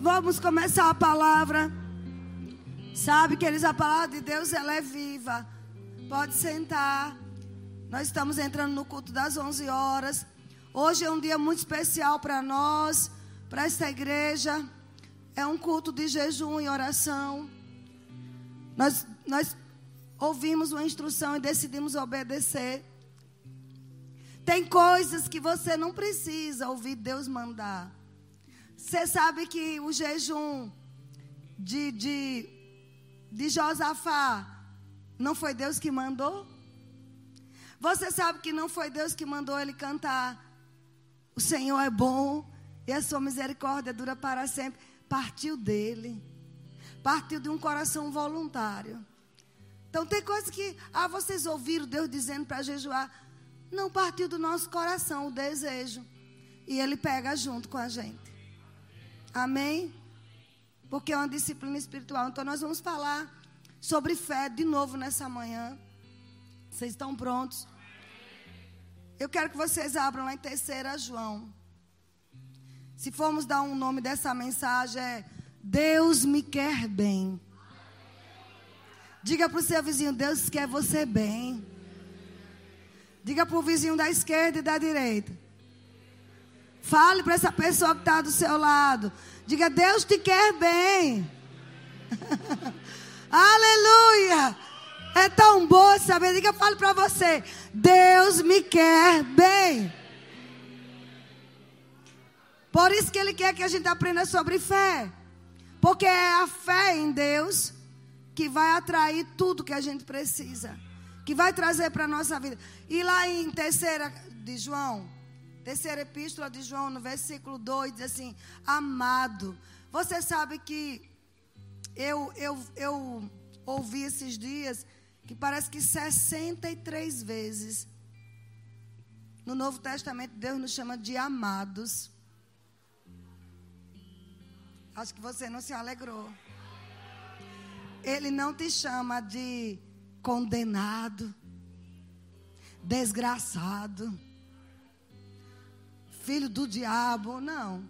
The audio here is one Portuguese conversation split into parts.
Vamos começar a palavra. Sabe, queridos, a palavra de Deus ela é viva. Pode sentar. Nós estamos entrando no culto das 11 horas. Hoje é um dia muito especial para nós, para esta igreja. É um culto de jejum e oração. Nós, nós ouvimos uma instrução e decidimos obedecer. Tem coisas que você não precisa ouvir Deus mandar. Você sabe que o jejum de, de, de Josafá não foi Deus que mandou? Você sabe que não foi Deus que mandou ele cantar. O Senhor é bom e a sua misericórdia dura para sempre. Partiu dele. Partiu de um coração voluntário. Então tem coisas que, ah, vocês ouviram Deus dizendo para jejuar. Não partiu do nosso coração o desejo. E ele pega junto com a gente. Amém? Porque é uma disciplina espiritual. Então nós vamos falar sobre fé de novo nessa manhã. Vocês estão prontos? Eu quero que vocês abram lá em terceira João. Se formos dar um nome dessa mensagem é Deus me quer bem. Diga para o seu vizinho, Deus quer você bem. Diga para o vizinho da esquerda e da direita. Fale para essa pessoa que está do seu lado. Diga, Deus te quer bem. Aleluia. É tão bom saber. Diga, fale para você. Deus me quer bem. Por isso que Ele quer que a gente aprenda sobre fé. Porque é a fé em Deus que vai atrair tudo que a gente precisa. Que vai trazer para a nossa vida. E lá em terceira de João, terceira epístola de João, no versículo 2, diz assim: Amado. Você sabe que eu, eu, eu ouvi esses dias que parece que 63 vezes no Novo Testamento Deus nos chama de amados. Acho que você não se alegrou. Ele não te chama de condenado, desgraçado, filho do diabo, não.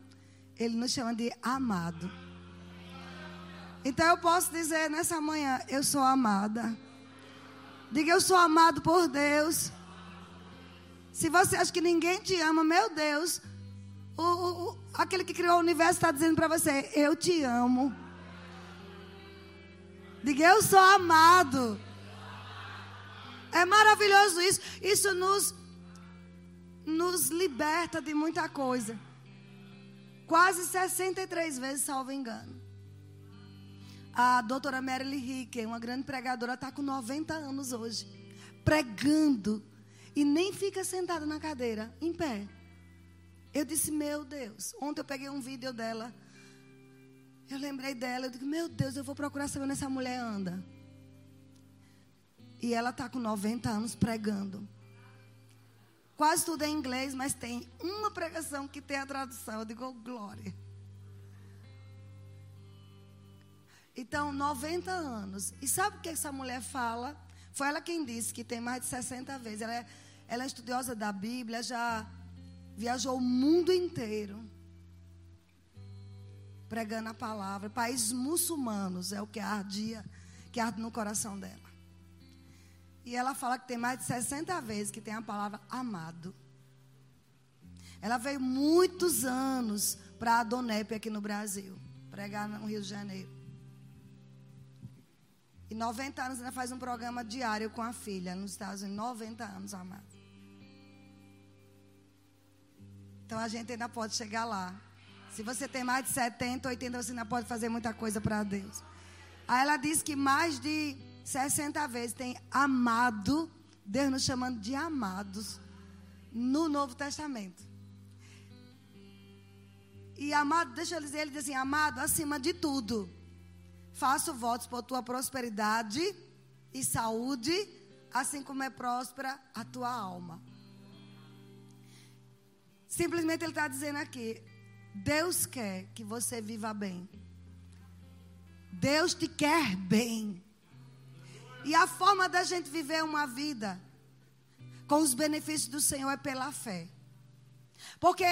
Ele nos chama de amado. Então eu posso dizer nessa manhã: eu sou amada. Diga, eu sou amado por Deus. Se você acha que ninguém te ama, meu Deus, o, o, aquele que criou o universo está dizendo para você: Eu te amo. Diga, eu sou amado. É maravilhoso isso. Isso nos, nos liberta de muita coisa. Quase 63 vezes, salvo engano. A doutora Marilyn Ricker, uma grande pregadora, está com 90 anos hoje. Pregando. E nem fica sentada na cadeira, em pé. Eu disse, meu Deus. Ontem eu peguei um vídeo dela. Eu lembrei dela. Eu digo, meu Deus, eu vou procurar saber onde essa mulher anda. E ela está com 90 anos pregando. Quase tudo é em inglês, mas tem uma pregação que tem a tradução. Eu digo, oh, glória. Então, 90 anos. E sabe o que essa mulher fala? Foi ela quem disse que tem mais de 60 vezes. Ela é, ela é estudiosa da Bíblia, já viajou o mundo inteiro pregando a palavra. Países muçulmanos é o que ardia, que arde no coração dela. E ela fala que tem mais de 60 vezes que tem a palavra amado. Ela veio muitos anos para a Donep aqui no Brasil, pregar no Rio de Janeiro. E 90 anos ainda faz um programa diário com a filha nos Estados Unidos. 90 anos, amado. Então a gente ainda pode chegar lá. Se você tem mais de 70, 80, você ainda pode fazer muita coisa para Deus. Aí ela diz que mais de 60 vezes tem amado, Deus nos chamando de amados, no Novo Testamento. E amado, deixa eu dizer, ele diz assim: amado acima de tudo Faço votos por tua prosperidade e saúde, assim como é próspera a tua alma. Simplesmente ele está dizendo aqui: Deus quer que você viva bem. Deus te quer bem. E a forma da gente viver uma vida com os benefícios do Senhor é pela fé. Porque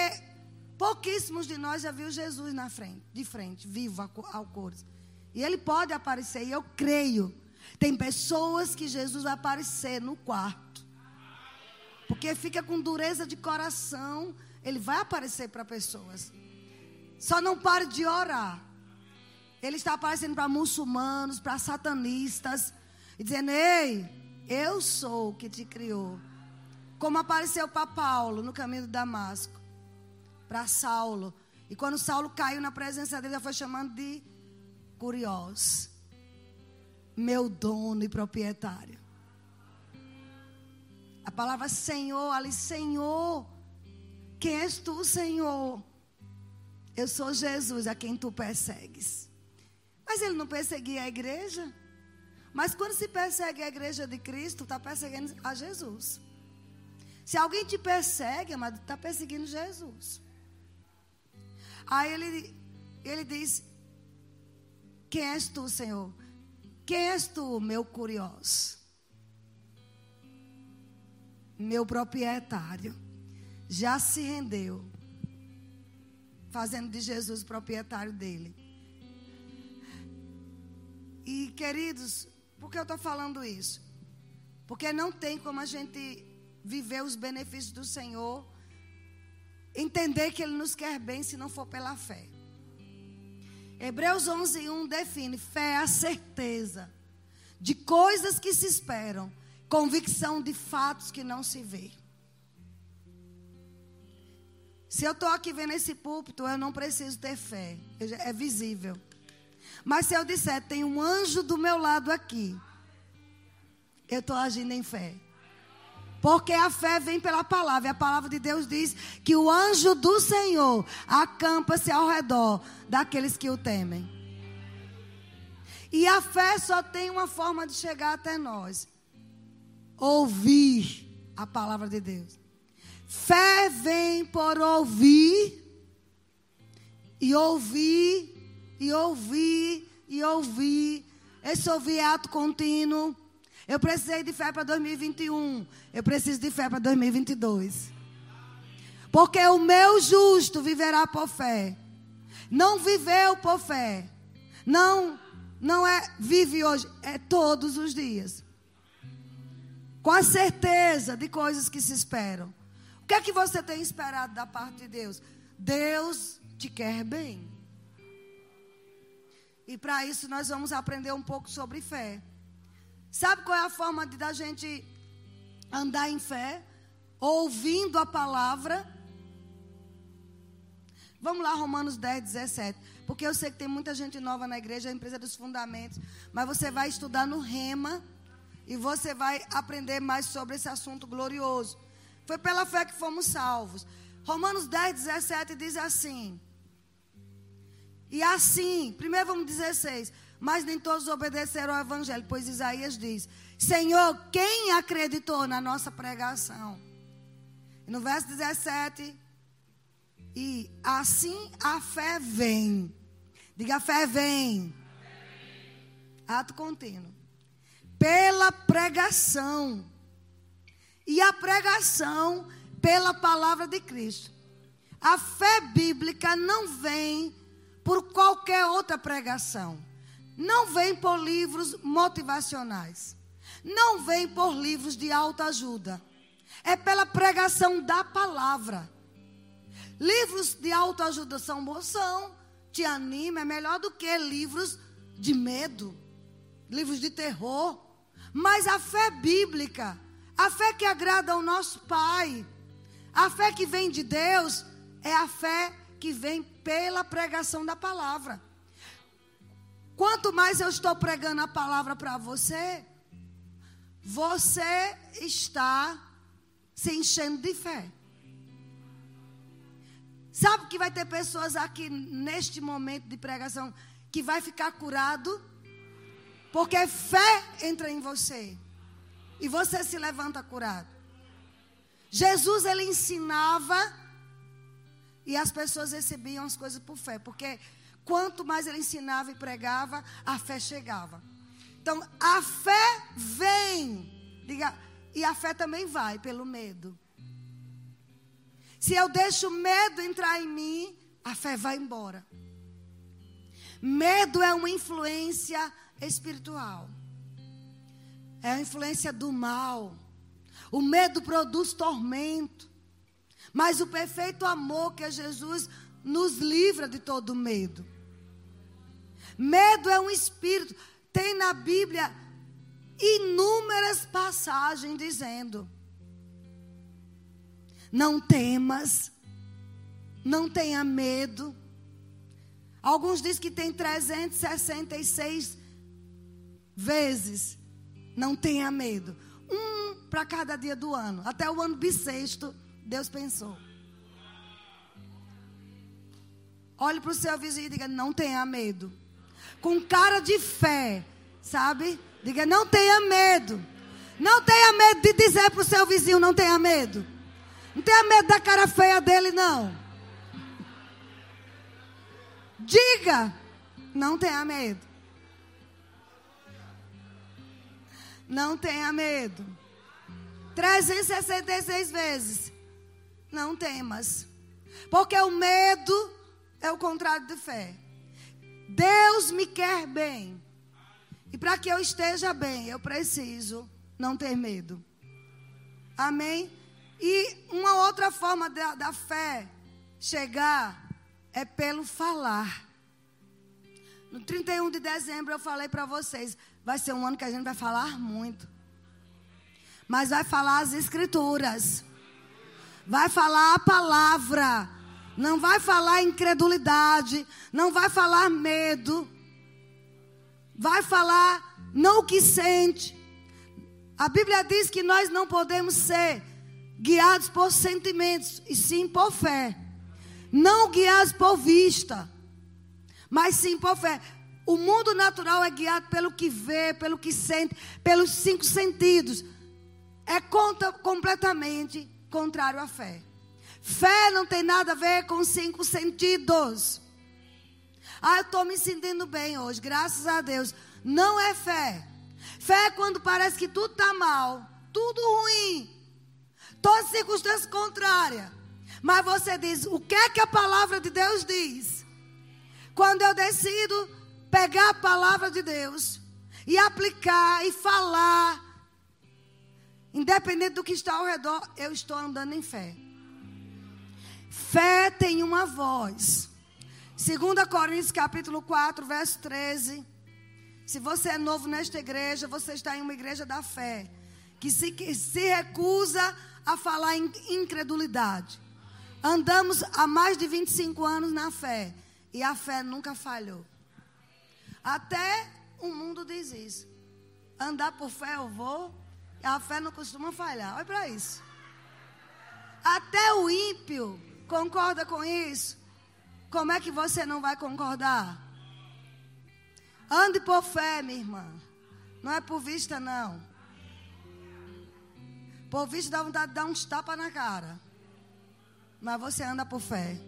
Pouquíssimos de nós já viu Jesus na frente, de frente, vivo ao cores. E ele pode aparecer, e eu creio. Tem pessoas que Jesus vai aparecer no quarto. Porque fica com dureza de coração, ele vai aparecer para pessoas. Só não pare de orar. Ele está aparecendo para muçulmanos, para satanistas, e dizendo: Ei, eu sou o que te criou. Como apareceu para Paulo no caminho de Damasco, para Saulo. E quando Saulo caiu na presença dele, ele foi chamando de curioso. Meu dono e proprietário. A palavra Senhor ali, Senhor. Quem és tu, Senhor? Eu sou Jesus a quem tu persegues. Mas ele não perseguia a igreja. Mas quando se persegue a igreja de Cristo, está perseguindo a Jesus. Se alguém te persegue, amado, está perseguindo Jesus. Aí ele, ele diz: Quem és tu, Senhor? Quem és tu, meu curioso? Meu proprietário. Já se rendeu, fazendo de Jesus o proprietário dele. E queridos, por que eu estou falando isso? Porque não tem como a gente viver os benefícios do Senhor, entender que Ele nos quer bem se não for pela fé. Hebreus 11, 1 define: fé é a certeza de coisas que se esperam, convicção de fatos que não se vê. Se eu estou aqui vendo esse púlpito, eu não preciso ter fé, é visível. Mas se eu disser, tem um anjo do meu lado aqui, eu estou agindo em fé. Porque a fé vem pela palavra. E a palavra de Deus diz que o anjo do Senhor acampa-se ao redor daqueles que o temem. E a fé só tem uma forma de chegar até nós: ouvir a palavra de Deus. Fé vem por ouvir, e ouvir, e ouvir, e ouvir. Esse ouvir é ato contínuo. Eu precisei de fé para 2021. Eu preciso de fé para 2022. Porque o meu justo viverá por fé. Não viveu por fé. Não, não é vive hoje, é todos os dias. Com a certeza de coisas que se esperam. O que é que você tem esperado da parte de Deus? Deus te quer bem. E para isso nós vamos aprender um pouco sobre fé. Sabe qual é a forma de da gente andar em fé? Ouvindo a palavra. Vamos lá, Romanos 10, 17. Porque eu sei que tem muita gente nova na igreja, a empresa dos fundamentos. Mas você vai estudar no Rema. E você vai aprender mais sobre esse assunto glorioso. Foi pela fé que fomos salvos. Romanos 10, 17 diz assim. E assim, primeiro vamos 16. Mas nem todos obedeceram ao evangelho, pois Isaías diz: Senhor, quem acreditou na nossa pregação? E no verso 17, e assim a fé vem. Diga, a fé vem. Ato contínuo. Pela pregação. E a pregação pela palavra de Cristo. A fé bíblica não vem por qualquer outra pregação não vem por livros motivacionais. Não vem por livros de autoajuda. É pela pregação da palavra. Livros de autoajuda são são, te anima, é melhor do que livros de medo, livros de terror. Mas a fé bíblica, a fé que agrada ao nosso Pai, a fé que vem de Deus, é a fé que vem pela pregação da palavra. Quanto mais eu estou pregando a palavra para você, você está se enchendo de fé. Sabe que vai ter pessoas aqui neste momento de pregação que vai ficar curado? Porque fé entra em você. E você se levanta curado. Jesus ele ensinava e as pessoas recebiam as coisas por fé, porque Quanto mais ele ensinava e pregava, a fé chegava. Então, a fé vem. Diga, e a fé também vai pelo medo. Se eu deixo medo entrar em mim, a fé vai embora. Medo é uma influência espiritual. É a influência do mal. O medo produz tormento. Mas o perfeito amor que é Jesus nos livra de todo medo. Medo é um espírito. Tem na Bíblia inúmeras passagens dizendo: Não temas, não tenha medo. Alguns dizem que tem 366 vezes. Não tenha medo. Um para cada dia do ano. Até o ano bissexto, Deus pensou. Olhe para o seu vizinho e diga: Não tenha medo. Com cara de fé, sabe? Diga: Não tenha medo. Não tenha medo de dizer para o seu vizinho: Não tenha medo. Não tenha medo da cara feia dele, não. Diga: Não tenha medo. Não tenha medo. 366 vezes. Não temas. Porque o medo é o contrário de fé. Deus me quer bem. E para que eu esteja bem, eu preciso não ter medo. Amém? E uma outra forma da, da fé chegar é pelo falar. No 31 de dezembro eu falei para vocês, vai ser um ano que a gente vai falar muito. Mas vai falar as escrituras. Vai falar a palavra não vai falar incredulidade, não vai falar medo, vai falar não o que sente. A Bíblia diz que nós não podemos ser guiados por sentimentos, e sim por fé. Não guiados por vista, mas sim por fé. O mundo natural é guiado pelo que vê, pelo que sente, pelos cinco sentidos. É conta, completamente contrário à fé. Fé não tem nada a ver com cinco sentidos. Ah, eu estou me sentindo bem hoje, graças a Deus. Não é fé. Fé é quando parece que tudo está mal, tudo ruim, todas circunstâncias contrárias. Mas você diz: o que é que a palavra de Deus diz? Quando eu decido pegar a palavra de Deus e aplicar e falar, independente do que está ao redor, eu estou andando em fé. Fé tem uma voz. 2 Coríntios capítulo 4, verso 13. Se você é novo nesta igreja, você está em uma igreja da fé. Que se, que se recusa a falar em incredulidade. Andamos há mais de 25 anos na fé. E a fé nunca falhou. Até o mundo diz isso. Andar por fé eu vou. A fé não costuma falhar. Olha para isso. Até o ímpio Concorda com isso? Como é que você não vai concordar? Ande por fé, minha irmã. Não é por vista, não. Por vista dá vontade de dar uns tapas na cara. Mas você anda por fé.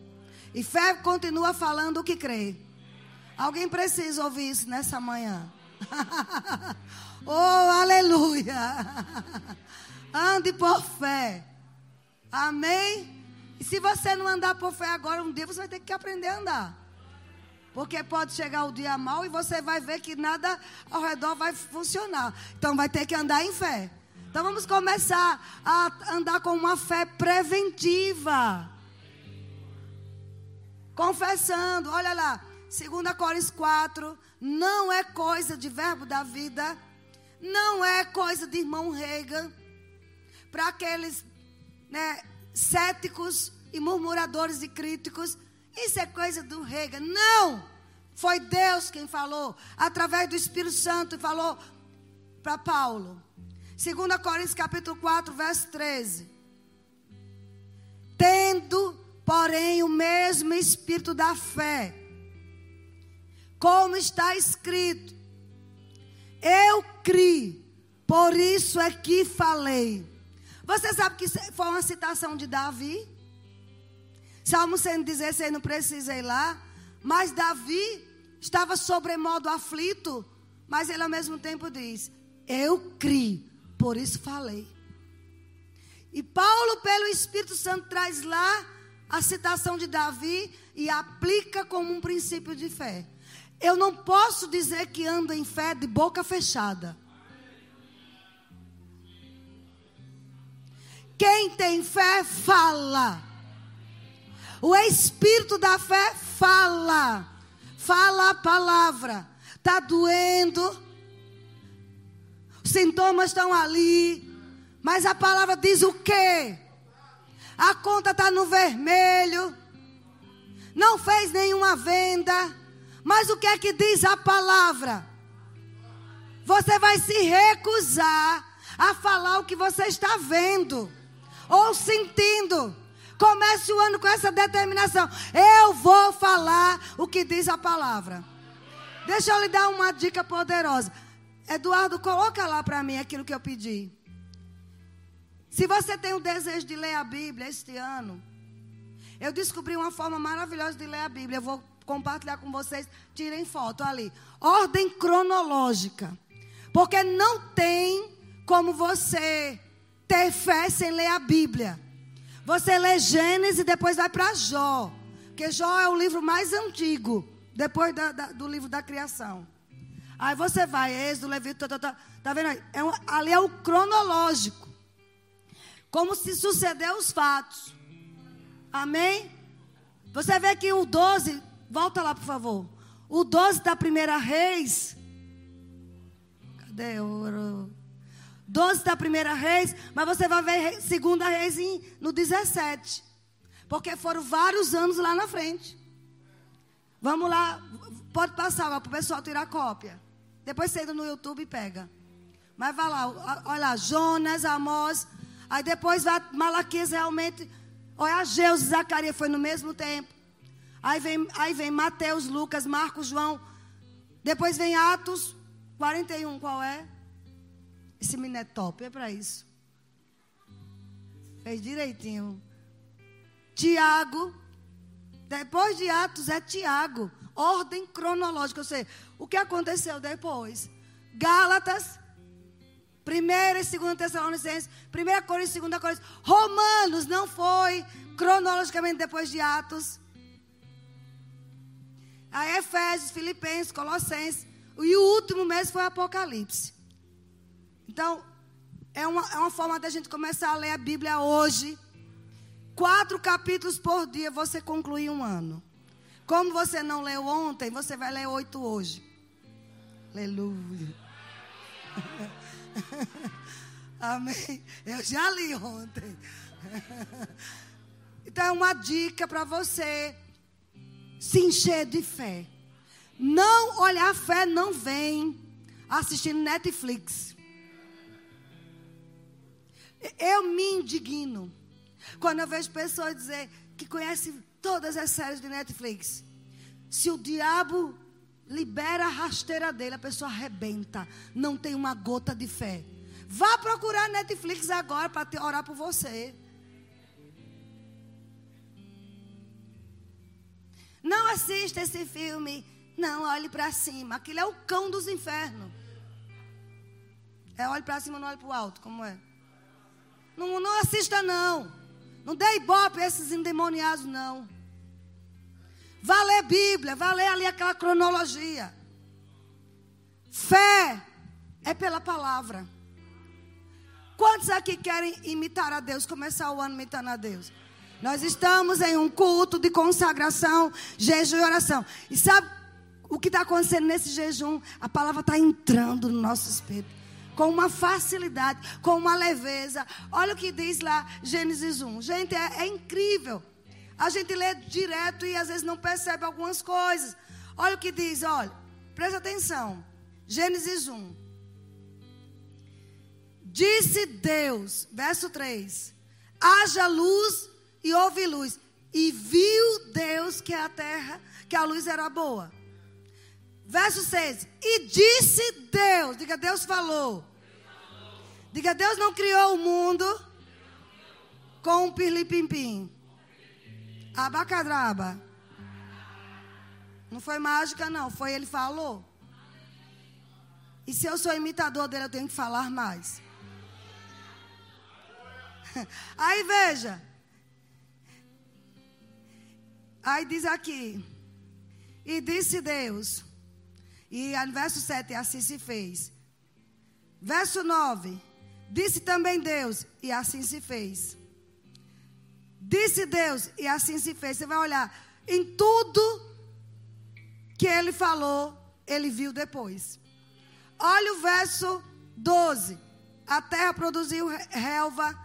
E fé continua falando o que crê. Alguém precisa ouvir isso nessa manhã. aleluia. Ande por fé. Amém? E se você não andar por fé agora, um dia você vai ter que aprender a andar. Porque pode chegar o dia mal e você vai ver que nada ao redor vai funcionar. Então vai ter que andar em fé. Então vamos começar a andar com uma fé preventiva. Confessando, olha lá, 2 Coríntios 4, não é coisa de verbo da vida, não é coisa de irmão Reagan, para aqueles né, céticos e murmuradores e críticos. Isso é coisa do Rega. Não! Foi Deus quem falou, através do Espírito Santo, e falou para Paulo. 2 Coríntios capítulo 4, verso 13. Tendo, porém, o mesmo espírito da fé, como está escrito, eu criei, por isso é que falei. Você sabe que foi uma citação de Davi? Salmo 116, não precisa ir lá. Mas Davi estava sobremodo aflito. Mas ele ao mesmo tempo diz: Eu criei, por isso falei. E Paulo, pelo Espírito Santo, traz lá a citação de Davi e aplica como um princípio de fé. Eu não posso dizer que ando em fé de boca fechada. Quem tem fé, fala. O Espírito da fé fala. Fala a palavra. Está doendo. Os sintomas estão ali. Mas a palavra diz o quê? A conta está no vermelho. Não fez nenhuma venda. Mas o que é que diz a palavra? Você vai se recusar a falar o que você está vendo ou sentindo. Comece o ano com essa determinação. Eu vou falar o que diz a palavra. Deixa eu lhe dar uma dica poderosa. Eduardo, coloca lá para mim aquilo que eu pedi. Se você tem o desejo de ler a Bíblia este ano, eu descobri uma forma maravilhosa de ler a Bíblia. Eu vou compartilhar com vocês. Tirem foto ali. Ordem cronológica. Porque não tem como você ter fé sem ler a Bíblia. Você lê Gênesis e depois vai para Jó. Porque Jó é o livro mais antigo, depois da, da, do livro da criação. Aí você vai, Êxodo, Levito, tá, tá, tá, tá vendo aí? É um, ali é o cronológico. Como se sucedeu os fatos. Amém? Você vê que o 12, volta lá por favor. O 12 da primeira reis. Cadê o 12 da primeira reis, mas você vai ver segunda reis no 17. Porque foram vários anos lá na frente. Vamos lá, pode passar para o pessoal tirar cópia. Depois você entra no YouTube e pega. Mas vai lá, olha lá, Jonas, Amós. Aí depois vai Malaquias realmente. Olha, Ageus e Zacarias foi no mesmo tempo. Aí vem, aí vem Mateus, Lucas, Marcos, João. Depois vem Atos 41, qual é? Esse menino é top, é para isso. Fez direitinho. Tiago. Depois de Atos é Tiago. Ordem cronológica. Ou seja, o que aconteceu depois? Gálatas. Primeira e segunda Tessalonicenses. Primeira Coríntios, segunda Coríntios. Romanos não foi cronologicamente depois de Atos. Aí Efésios, Filipenses, Colossenses. E o último mês foi Apocalipse. Então, é uma, é uma forma da gente começar a ler a Bíblia hoje. Quatro capítulos por dia você conclui um ano. Como você não leu ontem, você vai ler oito hoje. Aleluia. Amém. Eu já li ontem. Então é uma dica para você se encher de fé. Não olhar a fé não vem assistindo Netflix. Eu me indigno quando eu vejo pessoas dizer que conhecem todas as séries de Netflix. Se o diabo libera a rasteira dele, a pessoa arrebenta. Não tem uma gota de fé. Vá procurar Netflix agora para orar por você. Não assista esse filme. Não, olhe para cima. Aquilo é o cão dos infernos. É olhe para cima, não olhe para o alto. Como é? Não, não assista, não. Não dê ibope a esses endemoniados, não. Vá ler Bíblia, vá ler ali aquela cronologia. Fé é pela palavra. Quantos aqui querem imitar a Deus, começar o ano imitando a Deus? Nós estamos em um culto de consagração, jejum e oração. E sabe o que está acontecendo nesse jejum? A palavra está entrando no nosso espírito com uma facilidade, com uma leveza. Olha o que diz lá Gênesis 1. Gente, é, é incrível. A gente lê direto e às vezes não percebe algumas coisas. Olha o que diz, olha, presta atenção. Gênesis 1. Disse Deus, verso 3: haja luz e houve luz. E viu Deus que a terra, que a luz era boa. Verso 6. E disse Deus, diga, Deus falou. Diga, Deus não criou o mundo com um pirlipimpim. Abacadraba. Não foi mágica, não. Foi ele falou. E se eu sou imitador dele, eu tenho que falar mais. Aí veja. Aí diz aqui. E disse Deus. E no verso 7, assim se fez. Verso 9. Disse também Deus, e assim se fez. Disse Deus, e assim se fez. Você vai olhar. Em tudo que ele falou, ele viu depois. Olha o verso 12. A terra produziu relva.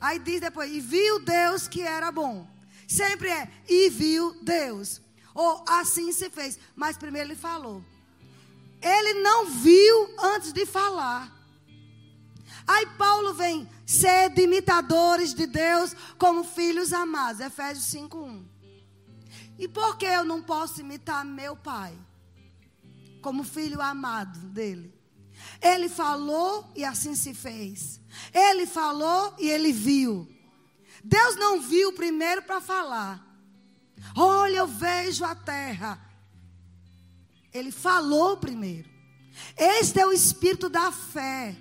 Aí diz depois, e viu Deus que era bom. Sempre é, e viu Deus. Ou assim se fez. Mas primeiro ele falou. Ele não viu antes de falar. Aí Paulo vem, ser imitadores de Deus como filhos amados. Efésios 5:1. E por que eu não posso imitar meu pai? Como filho amado dele. Ele falou e assim se fez. Ele falou e ele viu. Deus não viu primeiro para falar. Olha, eu vejo a terra. Ele falou primeiro. Este é o espírito da fé.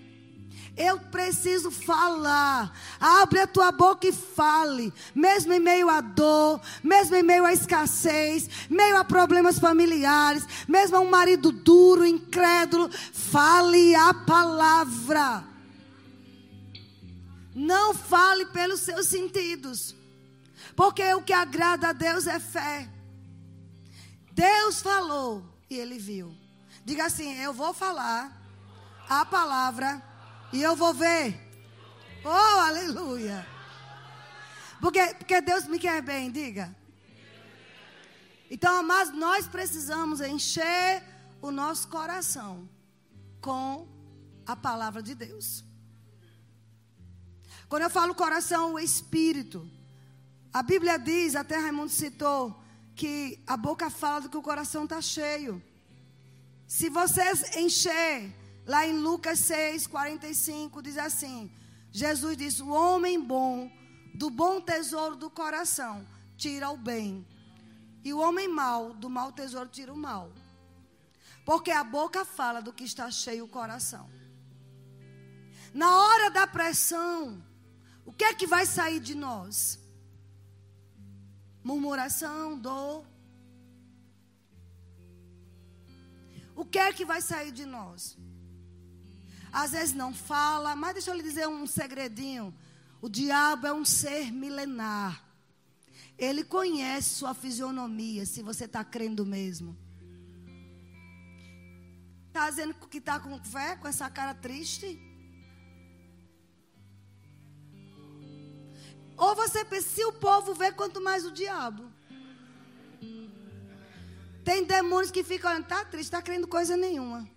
Eu preciso falar. Abre a tua boca e fale. Mesmo em meio à dor, mesmo em meio à escassez, meio a problemas familiares, mesmo a um marido duro, incrédulo, fale a palavra. Não fale pelos seus sentidos. Porque o que agrada a Deus é fé. Deus falou e ele viu. Diga assim: Eu vou falar a palavra e eu vou ver. Oh, aleluia. Porque, porque Deus me quer bem, diga. Então, mas nós precisamos encher o nosso coração com a palavra de Deus. Quando eu falo coração, o espírito. A Bíblia diz, até Raimundo citou, que a boca fala do que o coração está cheio. Se vocês encher Lá em Lucas 6, 45, diz assim: Jesus disse: O homem bom, do bom tesouro do coração, tira o bem. E o homem mau, do mau tesouro, tira o mal. Porque a boca fala do que está cheio o coração. Na hora da pressão, o que é que vai sair de nós? Murmuração, dor. O que é que vai sair de nós? às vezes não fala, mas deixa eu lhe dizer um segredinho. O diabo é um ser milenar. Ele conhece sua fisionomia, se você está crendo mesmo. Está dizendo que está com fé, com essa cara triste? Ou você pensa, se o povo vê, quanto mais o diabo. Tem demônios que ficam olhando, está triste, está crendo coisa nenhuma.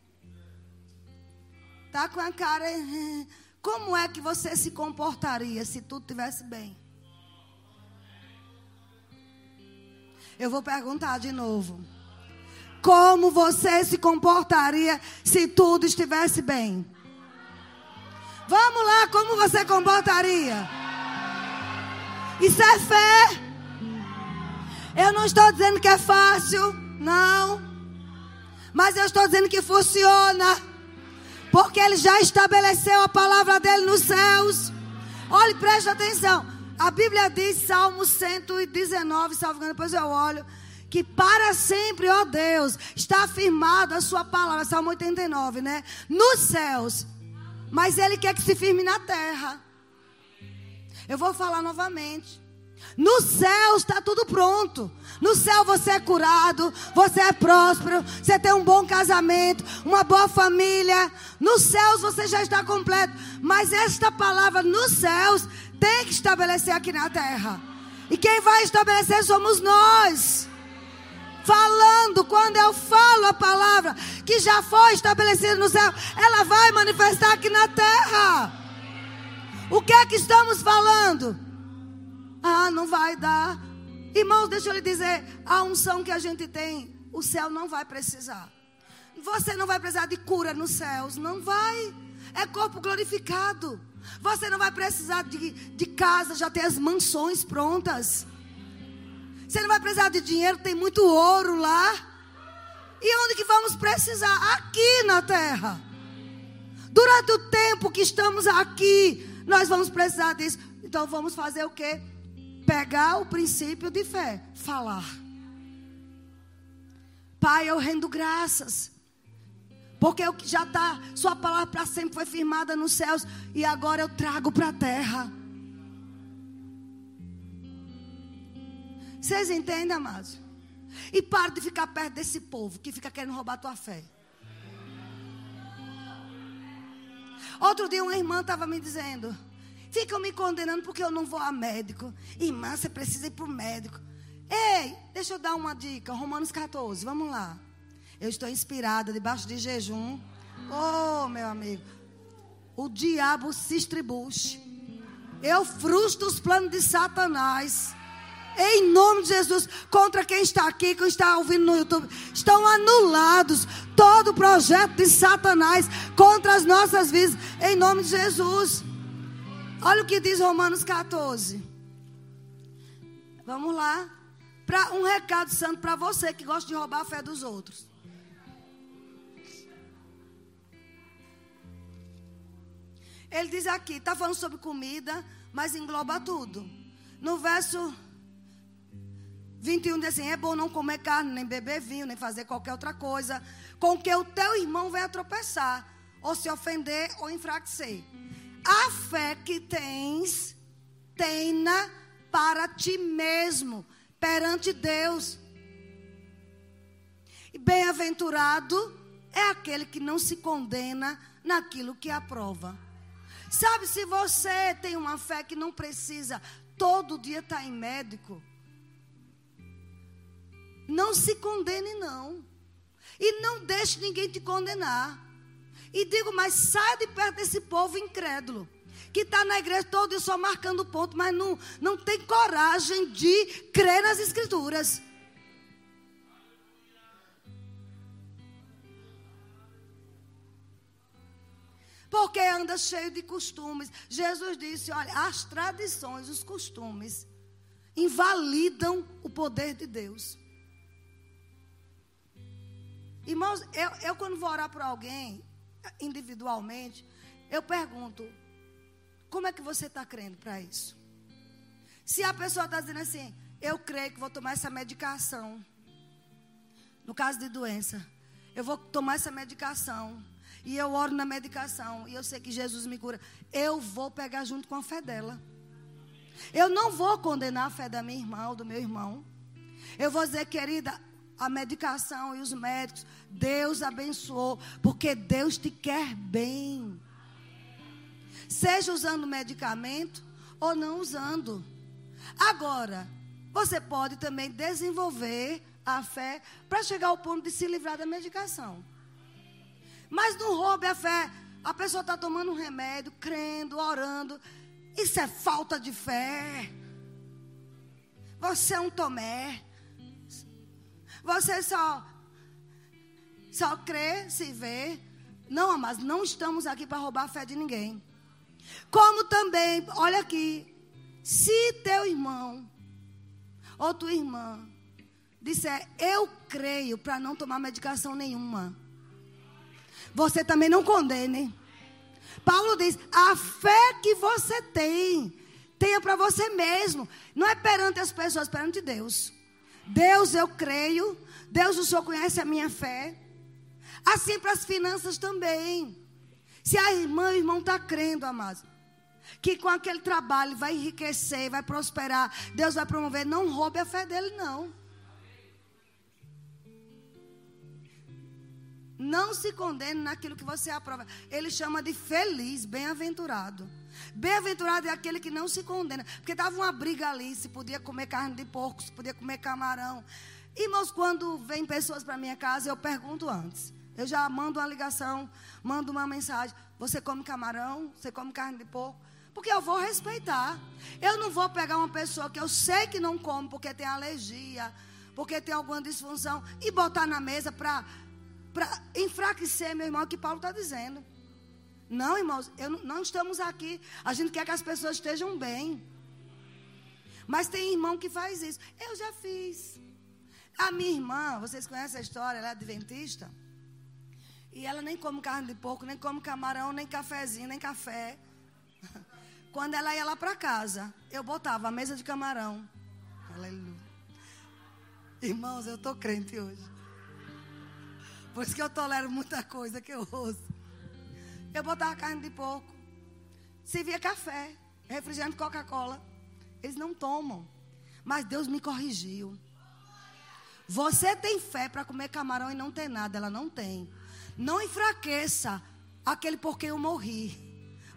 Tá com a cara. Como é que você se comportaria se tudo estivesse bem? Eu vou perguntar de novo. Como você se comportaria se tudo estivesse bem? Vamos lá, como você comportaria? Isso é fé. Eu não estou dizendo que é fácil, não. Mas eu estou dizendo que funciona. Porque ele já estabeleceu a palavra dele nos céus. Olhe, preste atenção. A Bíblia diz, Salmo 119, salvo depois eu olho. Que para sempre, ó Deus, está afirmado a sua palavra. Salmo 89, né? Nos céus. Mas ele quer que se firme na terra. Eu vou falar novamente. No céu está tudo pronto. No céu você é curado, você é próspero, você tem um bom casamento, uma boa família. Nos céus você já está completo. Mas esta palavra nos céus tem que estabelecer aqui na terra. E quem vai estabelecer somos nós. Falando, quando eu falo a palavra que já foi estabelecida no céu, ela vai manifestar aqui na terra. O que é que estamos falando? Ah, não vai dar. Irmãos, deixa eu lhe dizer: a unção que a gente tem, o céu não vai precisar. Você não vai precisar de cura nos céus. Não vai. É corpo glorificado. Você não vai precisar de, de casa, já tem as mansões prontas. Você não vai precisar de dinheiro, tem muito ouro lá. E onde que vamos precisar? Aqui na terra. Durante o tempo que estamos aqui, nós vamos precisar disso. Então vamos fazer o quê? Pegar o princípio de fé, falar. Pai, eu rendo graças. Porque eu já está, sua palavra para sempre foi firmada nos céus e agora eu trago para a terra. Vocês entendem, amados? E para de ficar perto desse povo que fica querendo roubar tua fé. Outro dia uma irmã estava me dizendo: ficam me condenando porque eu não vou a médico. Irmã, você precisa ir para o médico. Ei, deixa eu dar uma dica. Romanos 14, vamos lá. Eu estou inspirada debaixo de jejum. Oh, meu amigo. O diabo se estribuche. Eu frustro os planos de Satanás. Em nome de Jesus, contra quem está aqui, quem está ouvindo no YouTube, estão anulados todo o projeto de Satanás contra as nossas vidas, em nome de Jesus. Olha o que diz Romanos 14. Vamos lá. Para um recado santo para você que gosta de roubar a fé dos outros. Ele diz aqui, está falando sobre comida, mas engloba tudo. No verso 21 diz assim: é bom não comer carne, nem beber vinho, nem fazer qualquer outra coisa, com que o teu irmão venha tropeçar, ou se ofender ou enfraquecer. A fé que tens, tenha para ti mesmo, perante Deus. E bem-aventurado é aquele que não se condena naquilo que aprova. Sabe, se você tem uma fé que não precisa todo dia estar em médico, não se condene, não. E não deixe ninguém te condenar. E digo, mas sai de perto desse povo incrédulo. Que está na igreja todo só marcando ponto, mas não, não tem coragem de crer nas escrituras. Porque anda cheio de costumes. Jesus disse: olha, as tradições, os costumes, invalidam o poder de Deus. Irmãos, eu, eu quando vou orar por alguém, individualmente, eu pergunto: como é que você está crendo para isso? Se a pessoa está dizendo assim, eu creio que vou tomar essa medicação, no caso de doença, eu vou tomar essa medicação, e eu oro na medicação, e eu sei que Jesus me cura, eu vou pegar junto com a fé dela. Eu não vou condenar a fé da minha irmã ou do meu irmão. Eu vou dizer, querida, a medicação e os médicos. Deus abençoou, porque Deus te quer bem. Seja usando medicamento ou não usando. Agora, você pode também desenvolver a fé para chegar ao ponto de se livrar da medicação. Mas não roube a fé. A pessoa está tomando um remédio, crendo, orando. Isso é falta de fé. Você é um Tomé. Você só só crê se vê. Não, mas não estamos aqui para roubar a fé de ninguém. Como também, olha aqui, se teu irmão ou tua irmã disser eu creio para não tomar medicação nenhuma, você também não condene. Paulo diz: a fé que você tem, tenha para você mesmo. Não é perante as pessoas, é perante Deus. Deus, eu creio. Deus, o Senhor conhece a minha fé. Assim para as finanças também. Se a irmã, o irmão está crendo, amados, que com aquele trabalho vai enriquecer, vai prosperar, Deus vai promover, não roube a fé dele, não. Não se condene naquilo que você aprova. Ele chama de feliz, bem-aventurado. Bem-aventurado é aquele que não se condena. Porque estava uma briga ali, se podia comer carne de porco, se podia comer camarão. Irmãos, quando vem pessoas para minha casa, eu pergunto antes. Eu já mando uma ligação, mando uma mensagem. Você come camarão? Você come carne de porco? Porque eu vou respeitar. Eu não vou pegar uma pessoa que eu sei que não come porque tem alergia, porque tem alguma disfunção, e botar na mesa para enfraquecer, meu irmão, o que Paulo está dizendo. Não, irmãos, eu, não estamos aqui. A gente quer que as pessoas estejam bem. Mas tem irmão que faz isso. Eu já fiz. A minha irmã, vocês conhecem a história, ela é adventista. E ela nem come carne de porco, nem come camarão, nem cafezinho, nem café. Quando ela ia lá para casa, eu botava a mesa de camarão. Aleluia. Irmãos, eu estou crente hoje. Por isso que eu tolero muita coisa que eu ouço. Eu botava carne de porco. Servia café, refrigerante Coca-Cola. Eles não tomam. Mas Deus me corrigiu. Você tem fé para comer camarão e não tem nada. Ela não tem. Não enfraqueça aquele por quem eu morri.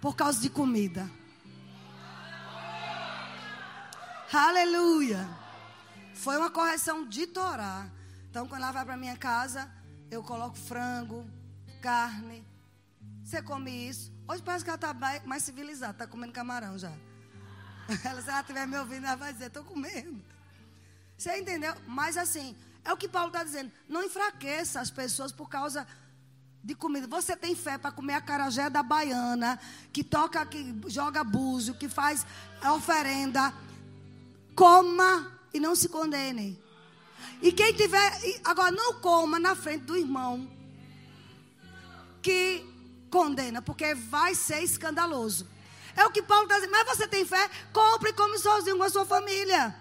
Por causa de comida. Aleluia. Foi uma correção de Torá. Então, quando ela vai para minha casa, eu coloco frango, carne. Você come isso. Hoje parece que ela está mais civilizada, está comendo camarão já. Ela, se ela estiver me ouvindo, ela vai dizer, estou comendo. Você entendeu? Mas assim, é o que Paulo está dizendo. Não enfraqueça as pessoas por causa de comida. Você tem fé para comer a carajé da baiana, que toca, que joga búzio, que faz oferenda. Coma e não se condene. E quem tiver, agora não coma na frente do irmão que condena, porque vai ser escandaloso. É o que Paulo está dizendo. Mas você tem fé? Compre come sozinho com a sua família.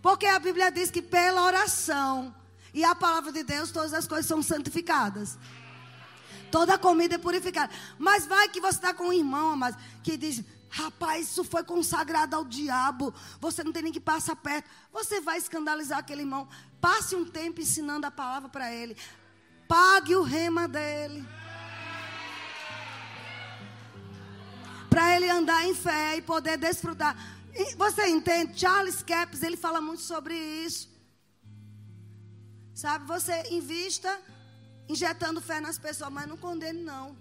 Porque a Bíblia diz que pela oração e a palavra de Deus, todas as coisas são santificadas. Toda comida é purificada. Mas vai que você está com um irmão, mas que diz: Rapaz, isso foi consagrado ao diabo. Você não tem nem que passar perto. Você vai escandalizar aquele irmão. Passe um tempo ensinando a palavra para ele. Pague o rema dele. Para ele andar em fé e poder desfrutar. Você entende? Charles Capps, ele fala muito sobre isso. Sabe, você invista injetando fé nas pessoas, mas não condene não.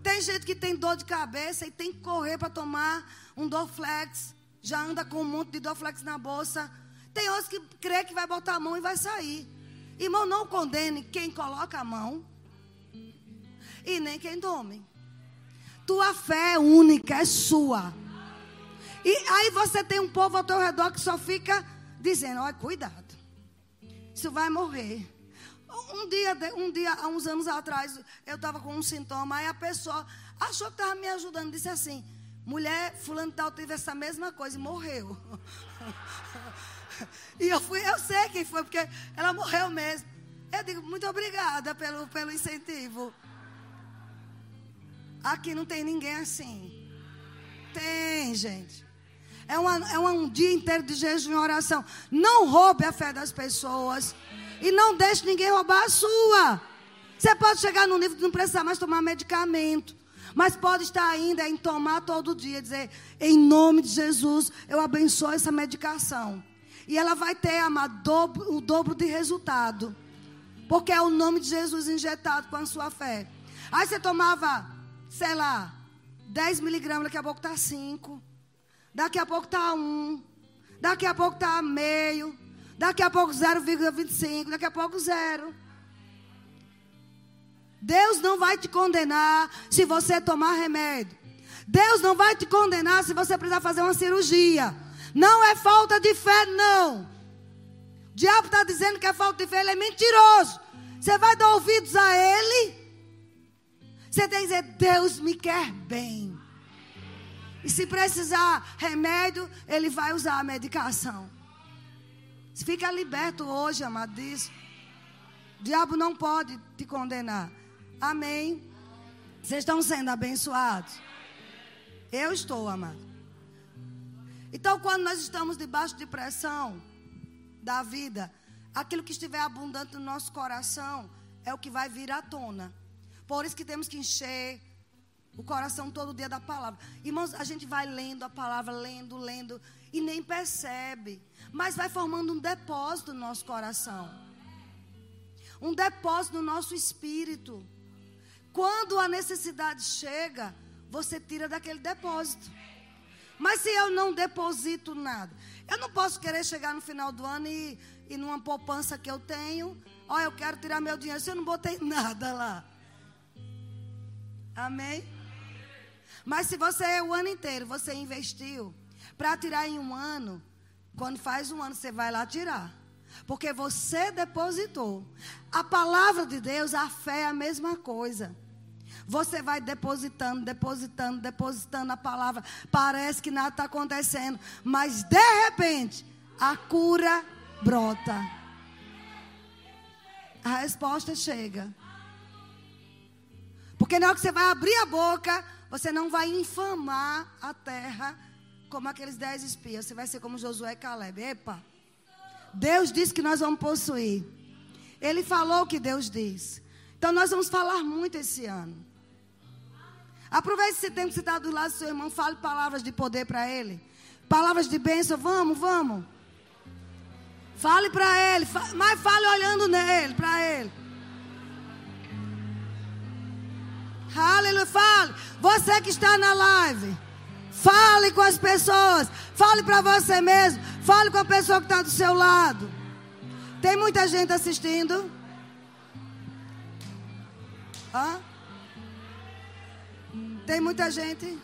Tem gente que tem dor de cabeça e tem que correr para tomar um Dorflex. Já anda com um monte de Dorflex na bolsa. Tem outros que crê que vai botar a mão e vai sair. Irmão, não condene quem coloca a mão e nem quem tome. Tua fé é única, é sua. E aí você tem um povo ao teu redor que só fica dizendo: olha, cuidado. Isso vai morrer. Um dia, um dia, há uns anos atrás, eu estava com um sintoma, aí a pessoa achou que estava me ajudando, disse assim, mulher, fulano tal teve essa mesma coisa e morreu. e eu fui, eu sei quem foi, porque ela morreu mesmo. Eu digo, muito obrigada pelo, pelo incentivo. Aqui não tem ninguém assim. Tem, gente. É, uma, é um dia inteiro de jejum e oração. Não roube a fé das pessoas. E não deixe ninguém roubar a sua. Você pode chegar no nível de não precisar mais tomar medicamento. Mas pode estar ainda em tomar todo dia. Dizer, em nome de Jesus, eu abençoo essa medicação. E ela vai ter, amado, dobro, o dobro de resultado. Porque é o nome de Jesus injetado com a sua fé. Aí você tomava, sei lá, 10 miligramas, daqui a pouco está 5. Daqui a pouco está 1. Daqui a pouco está meio. Daqui a pouco 0,25, daqui a pouco zero. Deus não vai te condenar se você tomar remédio. Deus não vai te condenar se você precisar fazer uma cirurgia. Não é falta de fé, não. O diabo está dizendo que é falta de fé, ele é mentiroso. Você vai dar ouvidos a ele. Você tem que dizer: Deus me quer bem. E se precisar remédio, ele vai usar a medicação. Fica liberto hoje, amado, disso. O diabo não pode te condenar. Amém. Vocês estão sendo abençoados. Eu estou, amado. Então, quando nós estamos debaixo de pressão da vida, aquilo que estiver abundante no nosso coração é o que vai vir à tona. Por isso que temos que encher o coração todo dia da palavra. Irmãos, a gente vai lendo a palavra, lendo, lendo, e nem percebe mas vai formando um depósito no nosso coração. Um depósito no nosso espírito. Quando a necessidade chega, você tira daquele depósito. Mas se eu não deposito nada, eu não posso querer chegar no final do ano e, e numa poupança que eu tenho, ó, eu quero tirar meu dinheiro, se eu não botei nada lá. Amém? Mas se você o ano inteiro você investiu para tirar em um ano, quando faz um ano, você vai lá tirar. Porque você depositou. A palavra de Deus, a fé é a mesma coisa. Você vai depositando, depositando, depositando a palavra. Parece que nada está acontecendo. Mas de repente, a cura brota. A resposta chega. Porque na hora que você vai abrir a boca, você não vai infamar a terra como aqueles dez espias. Você vai ser como Josué e Caleb. Epa! Deus disse que nós vamos possuir. Ele falou o que Deus diz. Então nós vamos falar muito esse ano. Aproveite esse tempo que você está do lado do seu irmão. Fale palavras de poder para ele. Palavras de bênção. Vamos, vamos. Fale para ele. Mas fale olhando nele, para ele. Aleluia. Fale. Você que está na live. Fale com as pessoas. Fale para você mesmo. Fale com a pessoa que está do seu lado. Tem muita gente assistindo. Hã? Tem muita gente.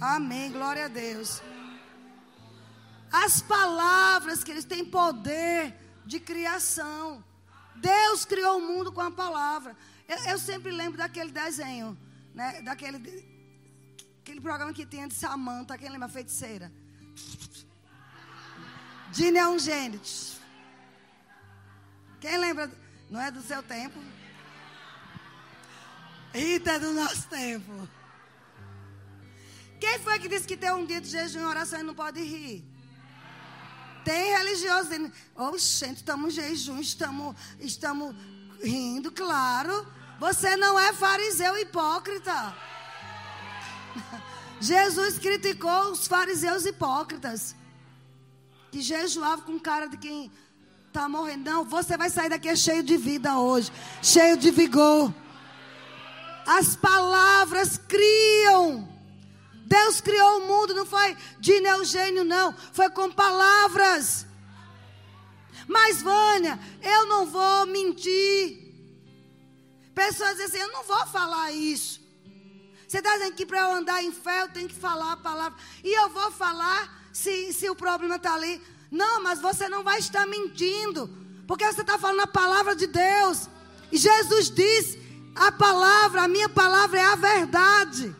Amém. Glória a Deus. As palavras que eles têm poder de criação. Deus criou o mundo com a palavra. Eu, eu sempre lembro daquele desenho, né? Daquele aquele programa que tinha de Samanta, quem lembra? Feiticeira. Dina é um gênio. Quem lembra? Não é do seu tempo? Rita do nosso tempo. Quem foi que disse que tem um dia de jejum e oração e não pode rir? Tem religioso dizendo, gente, estamos em jejum, estamos, estamos rindo, claro. Você não é fariseu hipócrita. Jesus criticou os fariseus hipócritas. Que jejuavam com cara de quem está morrendo. Não, você vai sair daqui cheio de vida hoje. Cheio de vigor. As palavras criam. Deus criou o mundo, não foi de neogênio, não. Foi com palavras. Mas, Vânia, eu não vou mentir. Pessoas dizem assim: eu não vou falar isso. Você está dizendo que para eu andar em fé eu tenho que falar a palavra. E eu vou falar se, se o problema está ali. Não, mas você não vai estar mentindo. Porque você está falando a palavra de Deus. E Jesus disse: a palavra, a minha palavra é a verdade.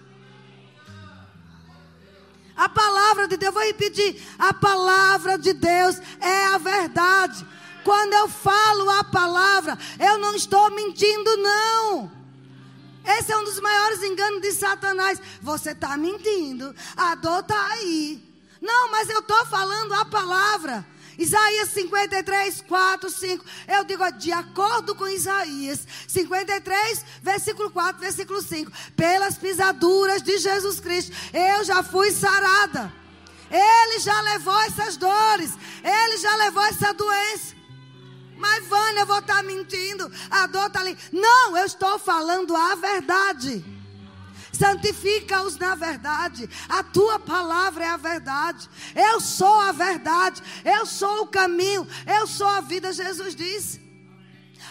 A palavra de Deus, vou repetir: a palavra de Deus é a verdade. Quando eu falo a palavra, eu não estou mentindo, não. Esse é um dos maiores enganos de Satanás. Você está mentindo, a dor está aí. Não, mas eu estou falando a palavra. Isaías 53, 4, 5. Eu digo de acordo com Isaías 53, versículo 4, versículo 5. Pelas pisaduras de Jesus Cristo, eu já fui sarada. Ele já levou essas dores. Ele já levou essa doença. Mas, Vânia, eu vou estar mentindo. A dor está ali. Não, eu estou falando a verdade. Santifica-os na verdade. A tua palavra é a verdade. Eu sou a verdade. Eu sou o caminho. Eu sou a vida, Jesus disse.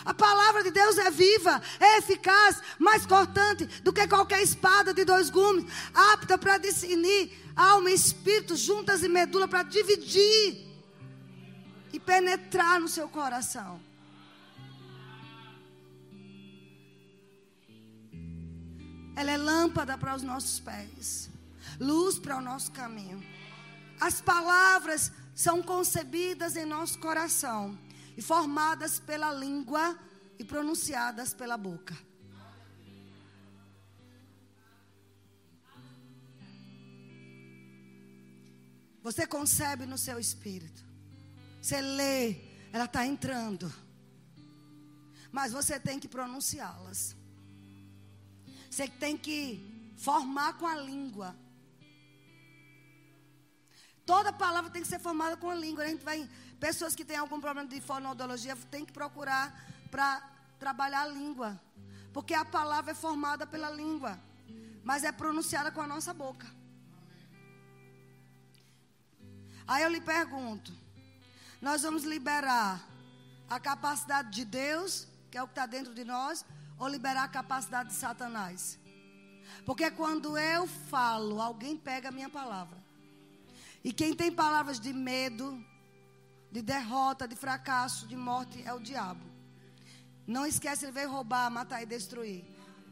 A palavra de Deus é viva, é eficaz, mais cortante do que qualquer espada de dois gumes, apta para discernir alma e espírito, juntas e medula, para dividir e penetrar no seu coração. Ela é lâmpada para os nossos pés, luz para o nosso caminho. As palavras são concebidas em nosso coração e formadas pela língua e pronunciadas pela boca. Você concebe no seu espírito. Você lê, ela está entrando. Mas você tem que pronunciá-las. Você tem que formar com a língua. Toda palavra tem que ser formada com a língua. A gente vai, pessoas que têm algum problema de fonoaudiologia tem que procurar para trabalhar a língua. Porque a palavra é formada pela língua, mas é pronunciada com a nossa boca. Aí eu lhe pergunto: nós vamos liberar a capacidade de Deus, que é o que está dentro de nós, ou liberar a capacidade de Satanás? Porque quando eu falo, alguém pega a minha palavra. E quem tem palavras de medo, de derrota, de fracasso, de morte, é o diabo. Não esquece, ele veio roubar, matar e destruir.